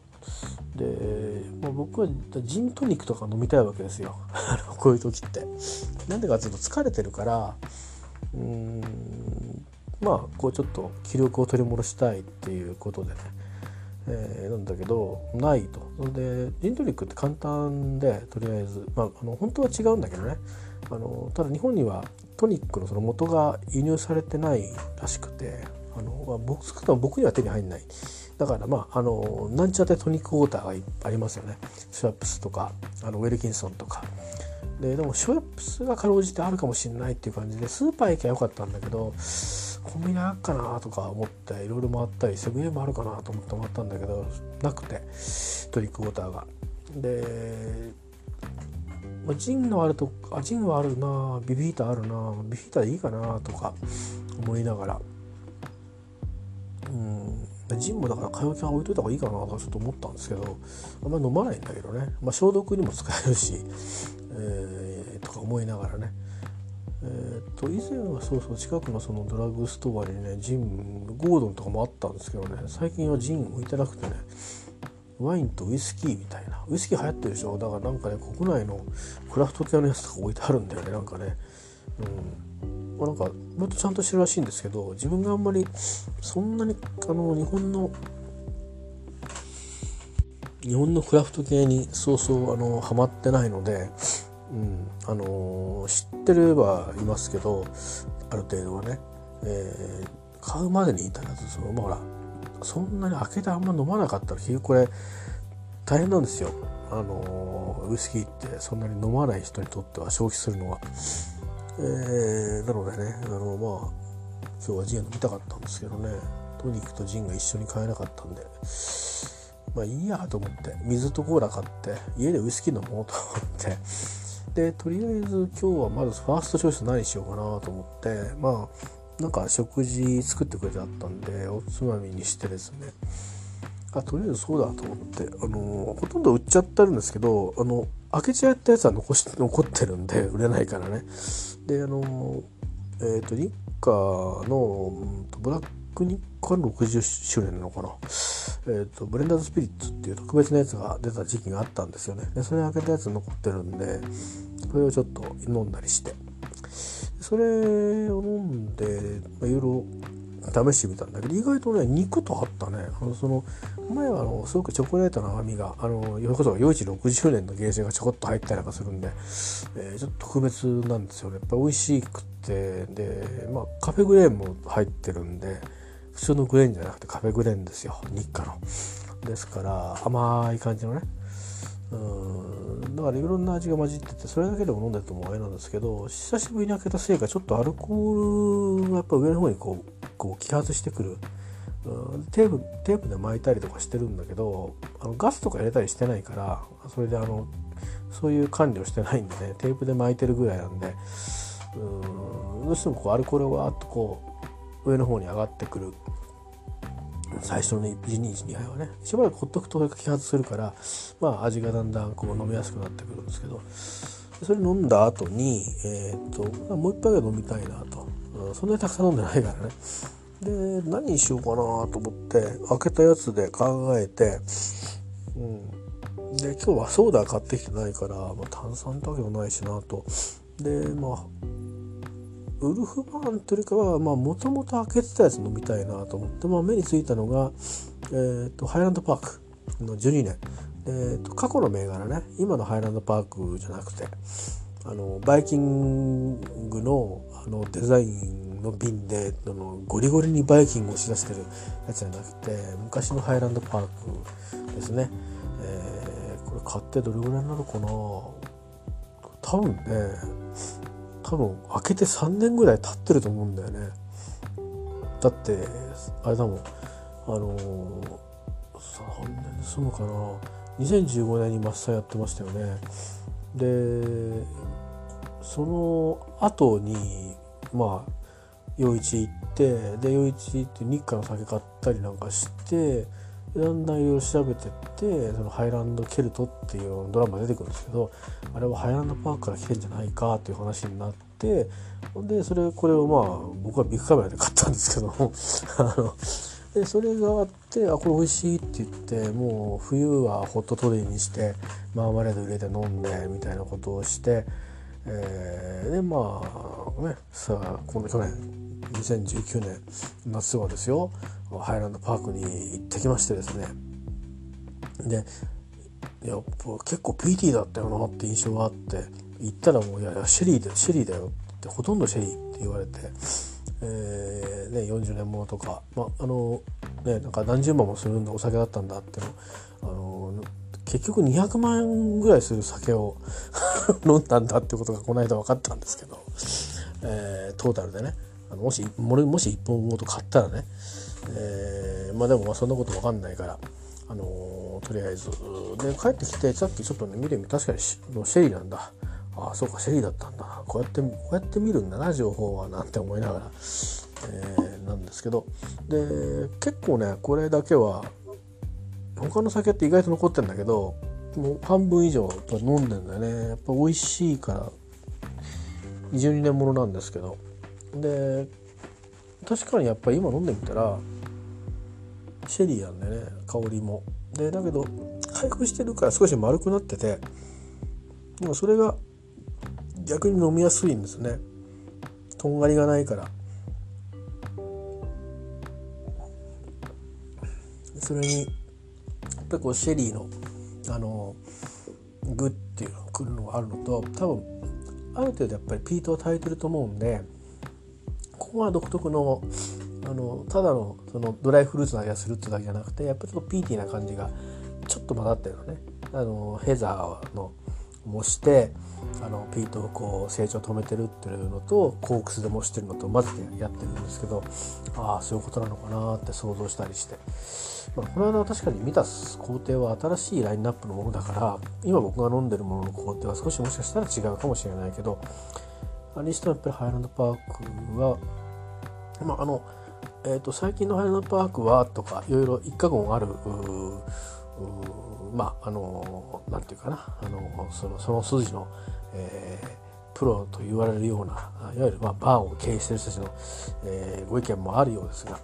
で、まあ、僕はジントニックとか飲みたいわけですよ。*laughs* こういう時って。なんでかっていうと疲れてるからうんまあこうちょっと気力を取り戻したいっていうことでね、えー、なんだけどないと。それでジントニックって簡単でとりあえずまああの本当は違うんだけどね。あのただ日本にはトニックのその元が輸入されてないらしくてあの、まあ、僕少なくとも僕には手に入んない。だからまああのなんちゃってトニックウォーターがありますよね。シュワップスとかあのウェルキンソンとか。ででもシュワップスがかろうじてあるかもしれないっていう感じでスーパー行きゃよかったんだけどコンビニあっかなとか思っていろいろ回ったりセブンイレブンあるかなと思って回ったんだけどなくてトニックウォーターが。でまあ、ジンのあるとあジンはあるなビビータあるなビビータでいいかなとか思いながら。うん。ジンもだから買い置きは置いといた方がいいかなとかちょっと思ったんですけどあんまり飲まないんだけどね、まあ、消毒にも使えるし、えー、とか思いながらね。えー、と以前はそうそう近くのそのドラッグストアにねジンゴードンとかもあったんですけどね最近はジン置いてなくてねワインとウイスキーみたいなウイスキー流行ってるでしょ？だからなんかね国内のクラフト系のやつとか置いてあるんだよねなんかね。うん。まあ、なんか割とちゃんとしてるらしいんですけど自分があんまりそんなにあの日本の日本のクラフト系にそうそうあのハマってないので、うん。あの知ってればいますけどある程度はね、えー、買うまでに至らずそのほらそんなに開けてあんま飲まなかったら結局これ大変なんですよ。あのウイスキーってそんなに飲まない人にとっては消費するのは。えー、なのでねあのまあ今日はジン飲みたかったんですけどね。トニックとジンが一緒に買えなかったんで。まあいいやと思って水とコーラ買って家でウイスキー飲もうと思って。でとりあえず今日はまずファーストチョイス何しようかなと思ってまあなんか食事作ってくれてあったんでおつまみにしてですね。あとりあえずそうだと思ってあのほとんど売っちゃってるんですけどあの開けちゃったやつは残し残ってるんで売れないからね。であのえっ、ー、と日課のブラック日課60周年なのかな？え、ー、とブレンダーズスピリッツっていう特別なやつが出た時期があったんですよね。でそれ開けたやつ残ってるんでそれをちょっと飲んだりして。それを飲んで、まあ、いろいろ試してみたんだけど意外とね肉とあったね。あのその前はあのすごくチョコレートの甘みがあのそれこそ余市60年のゲージがちょこっと入ったりなんかするんで、えー、ちょっと特別なんですよね。やっぱ美味しくてでまあカフェグレーンも入ってるんで普通のグレーンじゃなくてカフェグレーンですよ。日課の。ですから甘い感じのね。うん。だからいろんな味が混じっててそれだけでも飲んでてもあれなんですけど久しぶりに開けたせいかちょっとアルコールがやっぱ上の方にこうこう揮発してくる、テープテープで巻いたりとかしてるんだけどあのガスとか入れたりしてないからそれであのそういう管理をしてないんでねテープで巻いてるぐらいなんでうん。どうしてもこうアルコールがわっとこう上の方に上がってくる。最初の1、2、1、2杯はねしばらくほっとくと揮発するから、まあ、味がだんだんこう飲みやすくなってくるんですけどそれ飲んだ後に、えー、っともう一杯ぐらい飲みたいなと、うん、そんなにたくさん飲んでないからね。で何にしようかなと思って開けたやつで考えて、うん、で今日はソーダ買ってきてないから、まあ、炭酸ってわけもないしなと。でまあウルフバーンというよりかはもともと開けてたやつ飲みたいなと思って、まあ、目についたのが、えーと、ハイランドパークの12年、えーと、過去の銘柄ね。今のハイランドパークじゃなくてあのバイキングのあのデザインの瓶であのゴリゴリにバイキングをしだしてるやつじゃなくて昔のハイランドパークですね、えー、これ買ってどれぐらいになるかな。多分ね多分開けて3年ぐらい経ってると思うんだよね。だってあれだもん。あの3年済むかな。2015年にマッサーやってましたよね。でその後にまあ陽一行ってで陽一行って日課の酒買ったりなんかしてんだんいろいろ調べてってそのハイランドケルトっていうドラマ出てくるんですけどあれはハイランドパークから来てんじゃないかっていう話になってほんでそれこれをまあ僕はビッグカメラで買ったんですけども *laughs* あのでそれがあってあこれ美味しいって言ってもう冬はホットトレイにしてマーマレード入れて飲んでみたいなことをして、えー、でまあねさあこの去年2019年夏はですよハイランドパークに行ってきましてですね。でやっぱ結構 PT だったよなって印象があって行ったらもう「いやいやシェリーだよシェリーだよ」ってほとんどシェリーって言われて、えーね、40年ものとか、まあのね、なんか何十万もするんだお酒だったんだってあの結局200万円ぐらいする酒を飲んだんだってことがこの間分かったんですけど、えー、トータルでねあのもしもし1本ごと買ったらね、えー、まあでもまあそんなこと分かんないから。あのとりあえずで帰ってきてさっきちょっとね見てみ確かにシェリーなんだああそうかシェリーだったんだこうやってこうやって見るんだな情報はなんて思いながら、えー、なんですけどで結構ねこれだけは他の酒って意外と残ってんだけどもう半分以上飲んでんだよね。やっぱ美味しいから。22年ものなんですけど。で確かにやっぱり今飲んでみたらシェリーなんでね。香りも。でだけど回復してるから少し丸くなっててでもそれが逆に飲みやすいんですね。とんがりがないから。それにやっぱりこうシェリーのあのグっていうのが来るのがあるのと多分ある程度やっぱりピートを耐えてると思うんでここは独特のあのただのそのドライフルーツの味がするってだけじゃなくてやっぱりちょっとピーティーな感じがちょっと混ざってるのね。あのヘザーの模してあのピートをこう成長止めてるっていうのとコークスで模してるのと混ぜてやってるんですけどああそういうことなのかなって想像したりして、まあ、この間確かに見た工程は新しいラインナップのものだから今僕が飲んでるものの工程は少しもしかしたら違うかもしれないけどあれにしてもやっぱりハイランドパークはまああのえーと、最近のハイランドパークはとかいろいろ一過言あるまああのなんていうかなあのそのその筋の、えー、プロと言われるようないわゆる、まあ、バーを経営している人たちの、えー、ご意見もあるようですが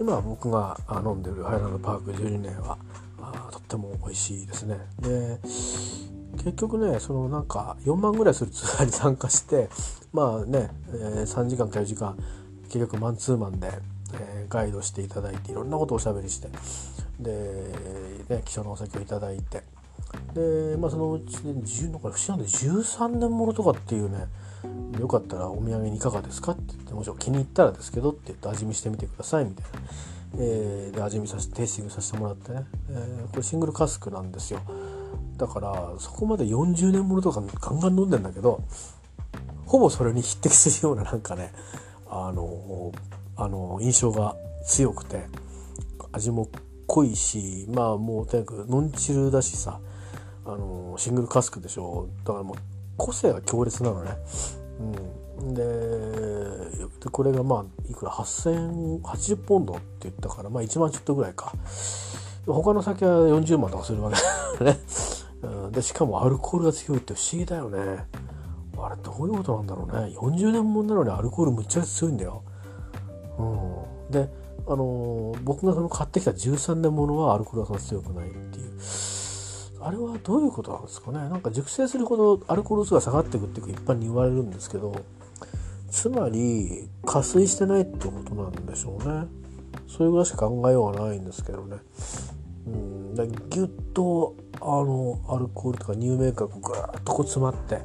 今僕が飲んでるハイランドパーク12年はあとっても美味しいですね。で結局ねそのなんか4万ぐらいするツアーに参加してまあね、えー、3時間か4時間結局マンツーマンで、えー、ガイドしていただいていろんなことをおしゃべりしてで、ね、貴重なお酒をいただいて。で、まあ、そのうちで、ね、10なんか不思議なんで13年ものとかっていうねよかったらお土産にいかがですかって言ってもちろん気に入ったらですけどって言って味見してみてくださいみたいな、えー、で味見させてテイスティングさせてもらってね、えー、これシングルカスクなんですよ。だからそこまで40年ものとかガンガン飲んでんだけどほぼそれに匹敵するようななんかねあのあの印象が強くて味も濃いしまあもうとにかくノンチルだしさあのシングルカスクでしょ。だからもう個性が強烈なのね。うん、でこれがまあいくら？8080ポンドって言ったからまあ1万ちょっとぐらいか。他の酒は40万とかするわけだよね、うん、でしかもアルコールが強いって不思議だよね。あれどういうことなんだろうね。40年もんなのにアルコールむっちゃ強いんだよ。うん、であの僕がその買ってきた13年ものはアルコールがそんな強くないっていう。あれはどういうことなんですかね。なんか熟成するほどアルコール数が下がっていくっていうか一般に言われるんですけどつまり加水してないってことなんでしょうね。それぐらいしか考えようがないんですけどね。うん。だギュッとあのアルコールとか乳メーカーがぐーっとこう詰まって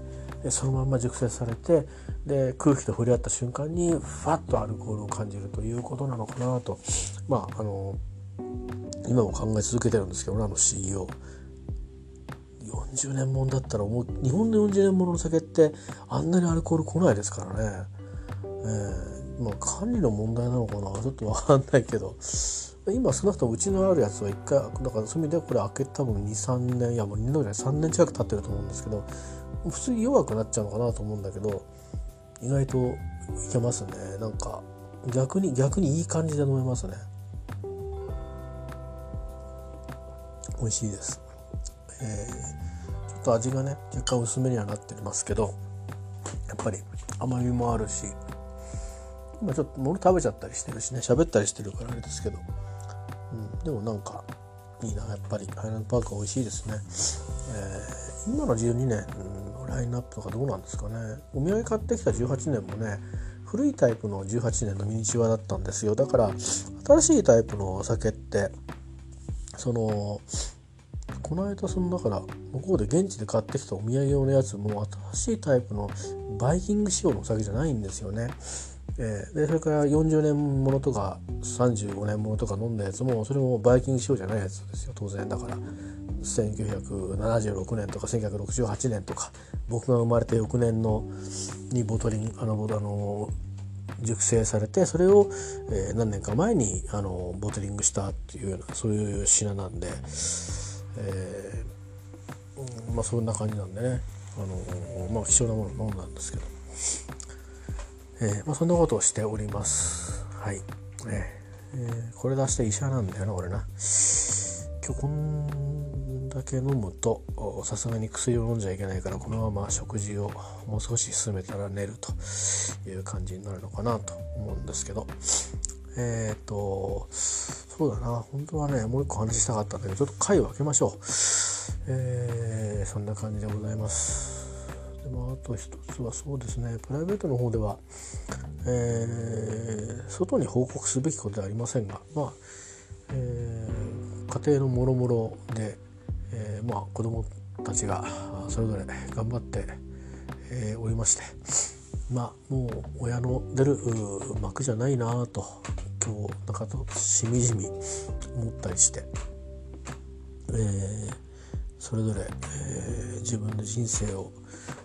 そのまま熟成されてで空気と触れ合った瞬間にファッとアルコールを感じるということなのかなと。まああの今も考え続けてるんですけどねあの CEO。40年もんだったらもう日本の40年ものの酒ってあんなにアルコール来ないですからね、えー、まあ管理の問題なのかな？ちょっと分かんないけど。今少なくともうちのあるやつは1回だからそういう意味ではこれ開け多分23年いやもう2年ぐらい3年近く経ってると思うんですけど普通に弱くなっちゃうのかなと思うんだけど意外といけますね。なんか逆に逆にいい感じで飲めますね。美味しいです、えー、ちょっと味がね若干薄めにはなってますけどやっぱり甘みもあるし今ちょっと物食べちゃったりしてるしね喋ったりしてるからあれですけど、うん、でもなんかいいな。やっぱりハイランドパークは美味しいですね、えー、今の12年ラインナップとかどうなんですかね。お土産買ってきた18年もね古いタイプの18年のミニチュアだったんですよ。だから新しいタイプのお酒ってそのこの間そのだから向こうで現地で買ってきたお土産用のやつも新しいタイプのバイキング仕様のお酒じゃないんですよね。えー、でそれから40年ものとか35年ものとか飲んだやつもそれもバイキング仕様じゃないやつですよ。当然だから。1976年とか1968年とか僕が生まれて翌年のにボトリンあのあの熟成されてそれを、え、何年か前にあのボトリングしたっていうようなそういう品なんで、えー、まあそんな感じなんでねあの、まあ、貴重なもの飲んだんですけど、えーまあ、そんなことをしております。はい、えー、これ出して医者なんだよな俺な。今日こんだけ飲むとさすがに薬を飲んじゃいけないからこのまま食事をもう少し進めたら寝るという感じになるのかなと思うんですけど。えっ、ー、とそうだな。本当はねもう一個話したかったんだけどちょっと回を分けましょう。えー、そんな感じでございます。でもあと一つはそうですね。プライベートの方では、えー、外に報告すべきことではありませんがまあ、えー家庭のもろもろで、えー、まあ子供たちがそれぞれ頑張って、えー、おりましてまあもう親の出る幕じゃないなと今日なんかとしみじみ思ったりして、えー、それぞれ、え、自分の人生を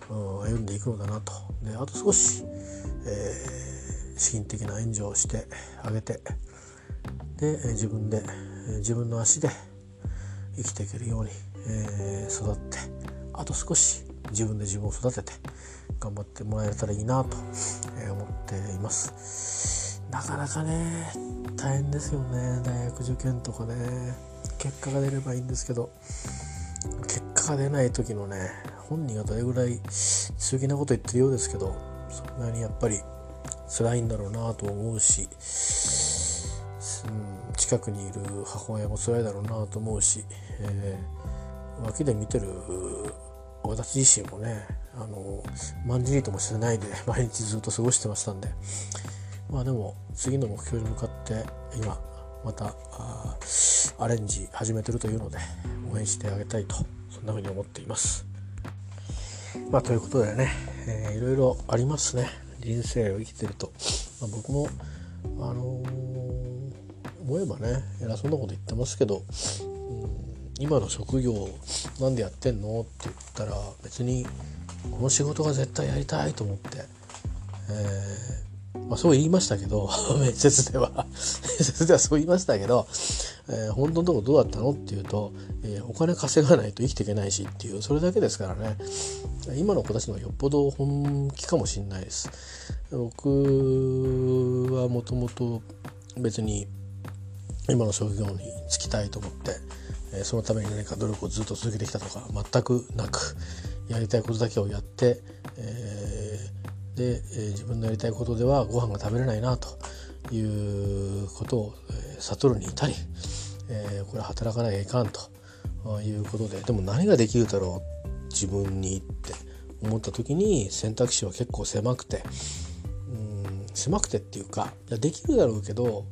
歩んでいくのだなと。であと少し、え、資金的な援助をしてあげてで自分で自分の足で生きていけるように、えー、育ってあと少し自分で自分を育てて頑張ってもらえたらいいなと、え思っています。なかなかね大変ですよね。大学受験とかね。結果が出ればいいんですけど結果が出ない時のね本人がどれぐらい強気なこと言ってるようですけどそんなにやっぱり辛いんだろうなと思うしうん、近くにいる母親も辛いだろうなと思うし、えー、脇で見てる私自身もねあのまんじりともしてないで *laughs* 毎日ずっと過ごしてましたんで。まあでも次の目標に向かって今またアレンジ始めてるというので応援してあげたいとそんな風に思っています。まあということでね、えー、いろいろありますね。人生を生きてると、まあ、僕もあのー思えばね偉そうなこと言ってますけど、うん、今の職業なんでやってんの？って言ったら別にこの仕事が絶対やりたいと思って、えー、まあ、そう言いましたけど *laughs* 面接では。*laughs* 面接ではそう言いましたけど、えー、本当のとこどうだったの？っていうと、えー、お金稼がないと生きていけないしっていうそれだけですからね。今の子たちのよっぽど本気かもしれないです。僕はもともと別に今の職業に就きたいと思って、えそのために何か努力をずっと続けてきたとか全くなくやりたいことだけをやって、えで、え、自分のやりたいことではご飯が食べれないなということを、え、悟るに至り、えー、これ働かなきゃいかんということででも何ができるだろう自分にって思った時に選択肢は結構狭くてうん狭くてっていうかできるだろうけど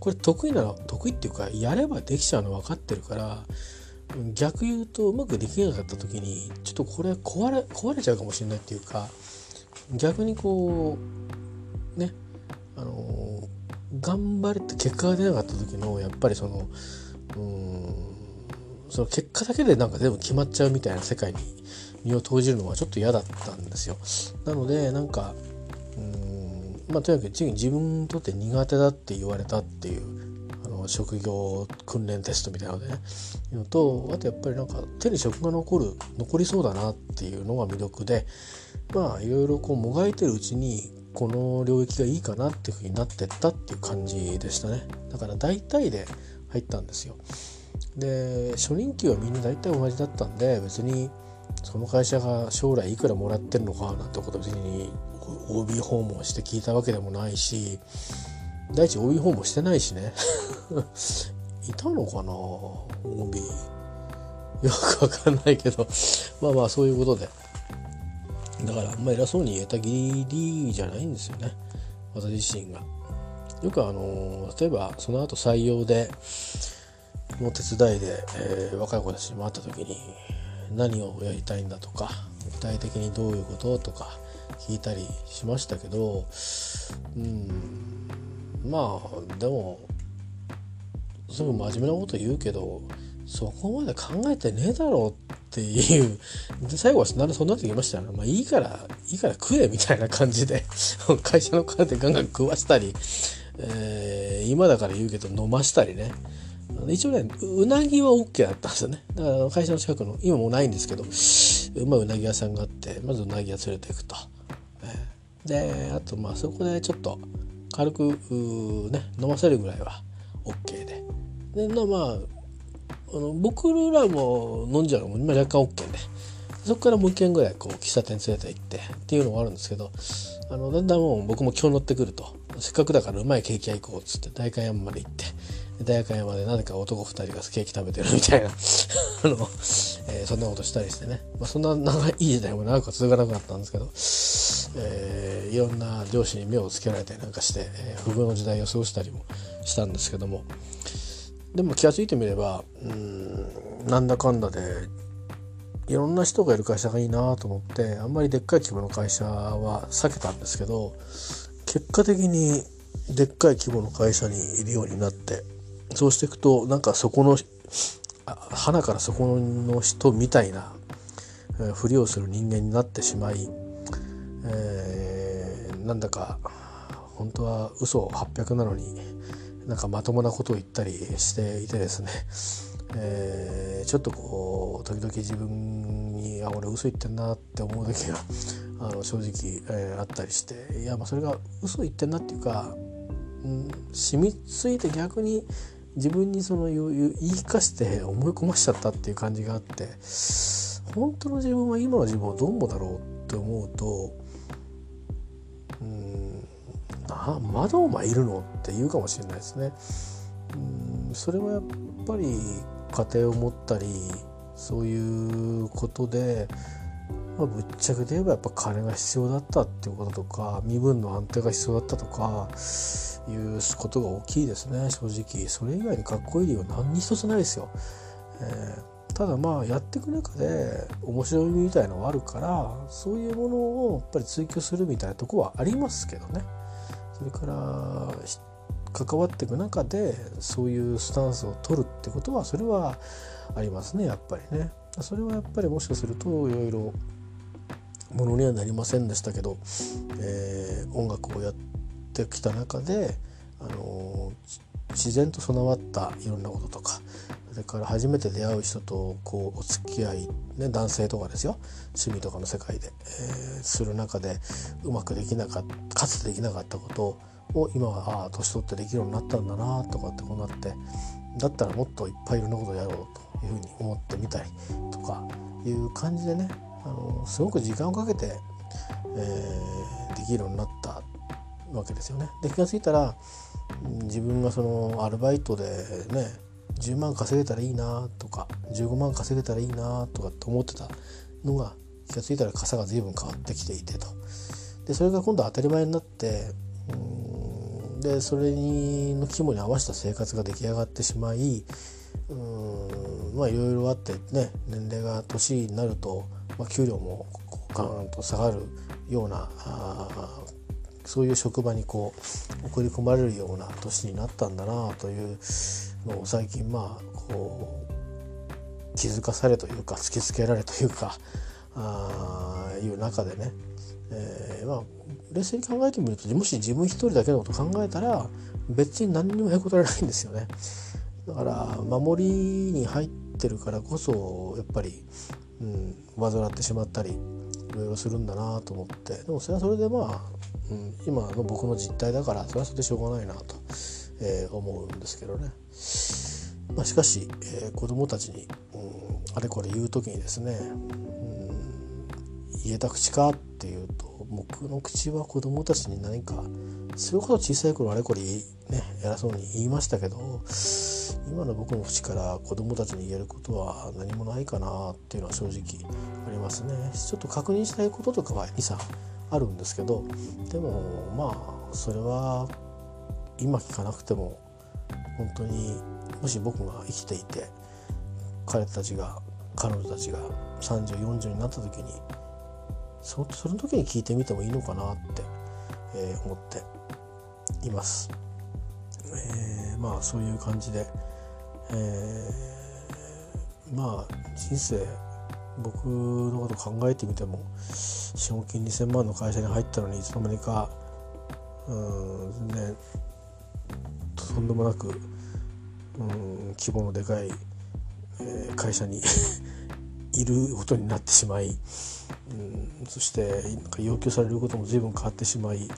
これ得意なの得意っていうかやればできちゃうの分かってるから逆言うとうまくできなかった時にちょっとこれ壊れ壊れちゃうかもしれないっていうか逆にこうねあの頑張れて結果が出なかった時のやっぱりそのうんその結果だけでなんか全部決まっちゃうみたいな世界に身を投じるのはちょっと嫌だったんですよ。なのでなんかうんまあとにかく自分にとって苦手だって言われたっていうあの職業訓練テストみたいなのでね。いうのとあとやっぱりなんか手に職が残る残りそうだなっていうのが魅力でまあいろいろこうもがいてるうちにこの領域がいいかなっていうふうになってったっていう感じでしたね。だから大体で入ったんですよ。で初任給はみんな大体同じだったんで別にその会社が将来いくらもらってるのかなんてこと別に OB 訪問して聞いたわけでもないし第一 OB 訪問してないしね。*laughs* いたのかな OB よくわかんないけど。まあまあそういうことで。だからあんま偉そうに言えたぎりじゃないんですよね。私自身が。よくあの例えばその後採用での手伝いで、えー、若い子たちに会った時に何をやりたいんだとか具体的にどういうこととか聞いたりしましたけどうんまあでもすぐ真面目なこと言うけどそこまで考えてねえだろうっていうで最後はそんなそんなこと言いましたら、まあいいからいいから食えみたいな感じで会社の金でガンガン食わしたり、えー、今だから言うけど飲ましたりね。一応ねうなぎは OK だったんですよね。だから会社の近くの今もうないんですけどうまいうなぎ屋さんがあってまずうなぎ屋連れていくと、であとまあそこでちょっと軽くね飲ませるぐらいは OK で。でまああの僕らも飲んじゃうのも今若干 OK で。そこからもう一軒ぐらいこう喫茶店連れて行ってっていうのもあるんですけどあのだんだんもう僕も今日乗ってくると。せっかくだからうまいケーキ屋行こうっつって代官山まで行って代官山でなぜか男2人がケーキ食べてるみたいな。*laughs* あの、えー、そんなことしたりしてね、まあ、そんな長いい時代も長く続かなくなったんですけど、えー、いろんな上司に目をつけられたりなんかして、えー、不遇の時代を過ごしたりもしたんですけども。でも気が付いてみればうんなんだかんだでいろんな人がいる会社がいいなと思ってあんまりでっかい規模の会社は避けたんですけど結果的にでっかい規模の会社にいるようになってそうしていくとなんかそこの花からそこの人みたいな、ふりをする人間になってしまい、えー、なんだか本当は嘘800なのになんかまともなことを言ったりしていてですね、えー、ちょっとこう時々自分にあ俺嘘言ってんなって思う時があの正直、えー、あったりしていやまあそれが嘘言ってんなっていうか、うん、染みついて逆に自分にその言い聞かして思い込ましちゃったっていう感じがあって本当の自分は今の自分はどうもだろうって思うとうんなまだお前いるのって言うかもしれないですね。うんそれはやっぱり家庭を持ったりそういうことでまあ、ぶっちゃけで言えばやっぱ金が必要だったっていうこととか身分の安定が必要だったとかいうことが大きいですね正直。それ以外にかっこいい理由は何一つないですよ、えー、ただまあやっていく中で面白みみたいのはあるからそういうものをやっぱり追求するみたいなとこはありますけどね。それから関わっていく中でそういうスタンスを取るってことはそれはありますねやっぱりね。それはやっぱりもしかするといろいろものにはなりませんでしたけど、えー、音楽をやってきた中で、あの、自然と備わったいろんなこととかそれから初めて出会う人とこうお付き合い、ね、男性とかですよ趣味とかの世界で、えー、する中でうまくできなかったかつてできなかったことを今はああ年取ってできるようになったんだなとかってこうなってだったらもっといっぱいいろんなことをやろうというふうに思ってみたりとかいう感じでねあのすごく時間をかけてえー、できるようになった。わけですよね。で気が付いたら自分がそのアルバイトでね10万稼げたらいいなとか15万稼げたらいいなとかって思ってたのが気が付いたら傘が随分変わってきていてとでそれが今度当たり前になってうんでそれにの規模に合わせた生活が出来上がってしまいうんまあいろいろあってね年齢が年になると、まあ、給料もガーンと下がるようなあそういう職場にこう送り込まれるような年になったんだなというのを最近まあこう気づかされというか突きつけられというか *laughs* あいう中でね、えー、まあ冷静に考えてみるともし自分一人だけのこと考えたら別に何にもへこたれないんですよね。*laughs* だから守りに入ってるからこそやっぱり、うん、患ってしまったりいろいろするんだなと思ってでもそれはそれでまあ、うん、今の僕の実態だからそれはそれでしょうがないなと、えー、思うんですけどね。まあ、しかし、えー、子供たちに、うん、あれこれ言う時にですね、うん、言えた口かっていうと僕の口は子供たちに何かそれこそ小さい頃あれこれね偉そうに言いましたけど今の僕の口から子供たちに言えることは何もないかなっていうのは正直ありますねちょっと確認したいこととかは23あるんですけどでもまあそれは今聞かなくても本当にもし僕が生きていて彼たちが彼女たちが3040になった時にそその時に聞いてみてもいいのかなって、えー、思っています。えー、まあそういう感じで、えー、まあ人生僕のこと考えてみても資本金2,000万の会社に入ったのにいつの間にかうん全然とんでもなくうん規模のでかい、えー、会社に *laughs* いることになってしまい、うん、そしてなんか要求されることも随分変わってしまい、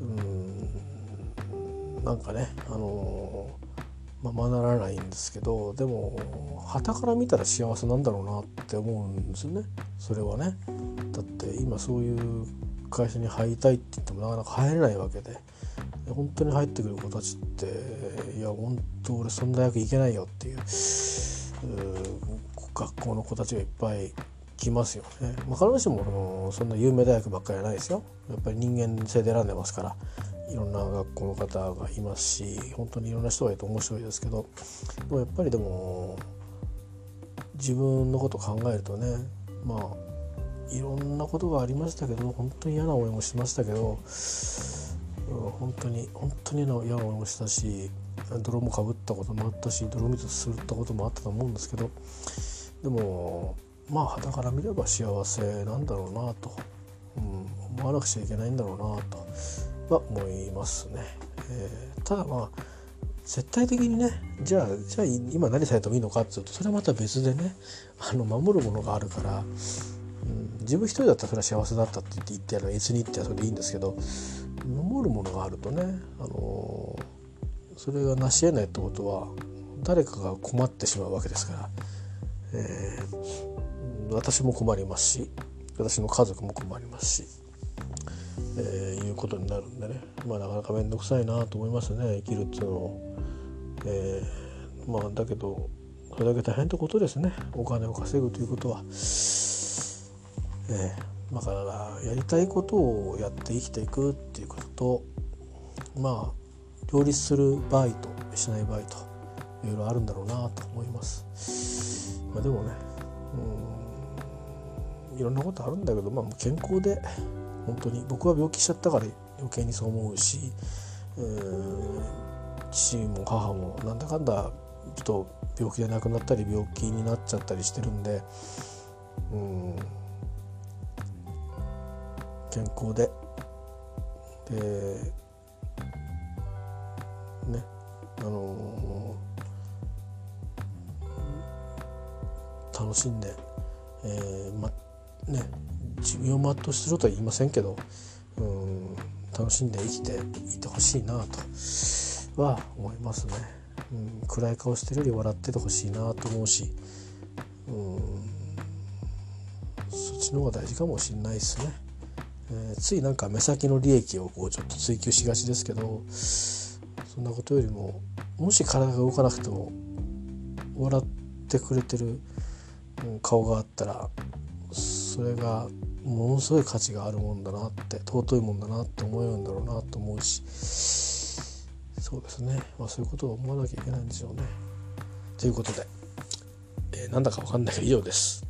うん、なんかねあの、ままならないんですけどでも傍から見たら幸せなんだろうなって思うんですよねそれはね。だって今そういう会社に入りたいって言ってもなかなか入れないわけで。本当に入ってくる子たちっていや本当俺そんな大学行けないよっていう学校の子たちがいっぱい来ますよね。まあ、必ずしもそんな有名大学ばっかりじゃないですよ。やっぱり人間性で選んでますからいろんな学校の方がいますし本当にいろんな人がいると面白いですけどでもやっぱりでも自分のこと考えるとねまあいろんなことがありましたけど本当に嫌な思いもしましたけど本当に本当に嫌な思いもしたし泥もかぶったこともあったし泥水するったこともあったと思うんですけどでもまあ肌から見れば幸せなんだろうなと、うん、思わなくちゃいけないんだろうなと。は思いますね。えー、ただまあ絶対的にねじゃあじゃあ今何されてもいいのかっていうとそれはまた別でねあの守るものがあるから、うん、自分一人だったらそれは幸せだったって言って言ってやる別にってそれでいいんですけど守るものがあるとね、あのそれが成し得ないってことは誰かが困ってしまうわけですから、えー、私も困りますし私の家族も困りますし、えー、いうことになるんでねまあなかなか面倒くさいなと思いますね生きるっていうのを、えー、まあだけどそれだけ大変ってことですねお金を稼ぐということは。えーだからやりたいことをやって生きていくっていうこととまあ両立する場合としない場合といろいろあるんだろうなと思います。まあ、でもねうんいろんなことあるんだけど、まあ、健康で本当に。僕は病気しちゃったから余計にそう思うし父も母もなんだかんだちょっと病気で亡くなったり病気になっちゃったりしてるんでうん健康で。でねあのー、楽しんで、えー、まね自分を全うするとは言いませんけどうん楽しんで生きていてほしいなとは思いますね、うん、暗い顔してるより笑っててほしいなと思うしうんそっちの方が大事かもしれないですね。えー、ついなんか目先の利益をこうちょっと追求しがちですけどそんなことよりももし体が動かなくても笑ってくれてる顔があったらそれがものすごい価値があるもんだなって尊いもんだなって思えるんだろうなと思うしそうですね、まあ、そういうことを思わなきゃいけないんでしょうね。ということで、えー、なんだかわかんないけど以上です。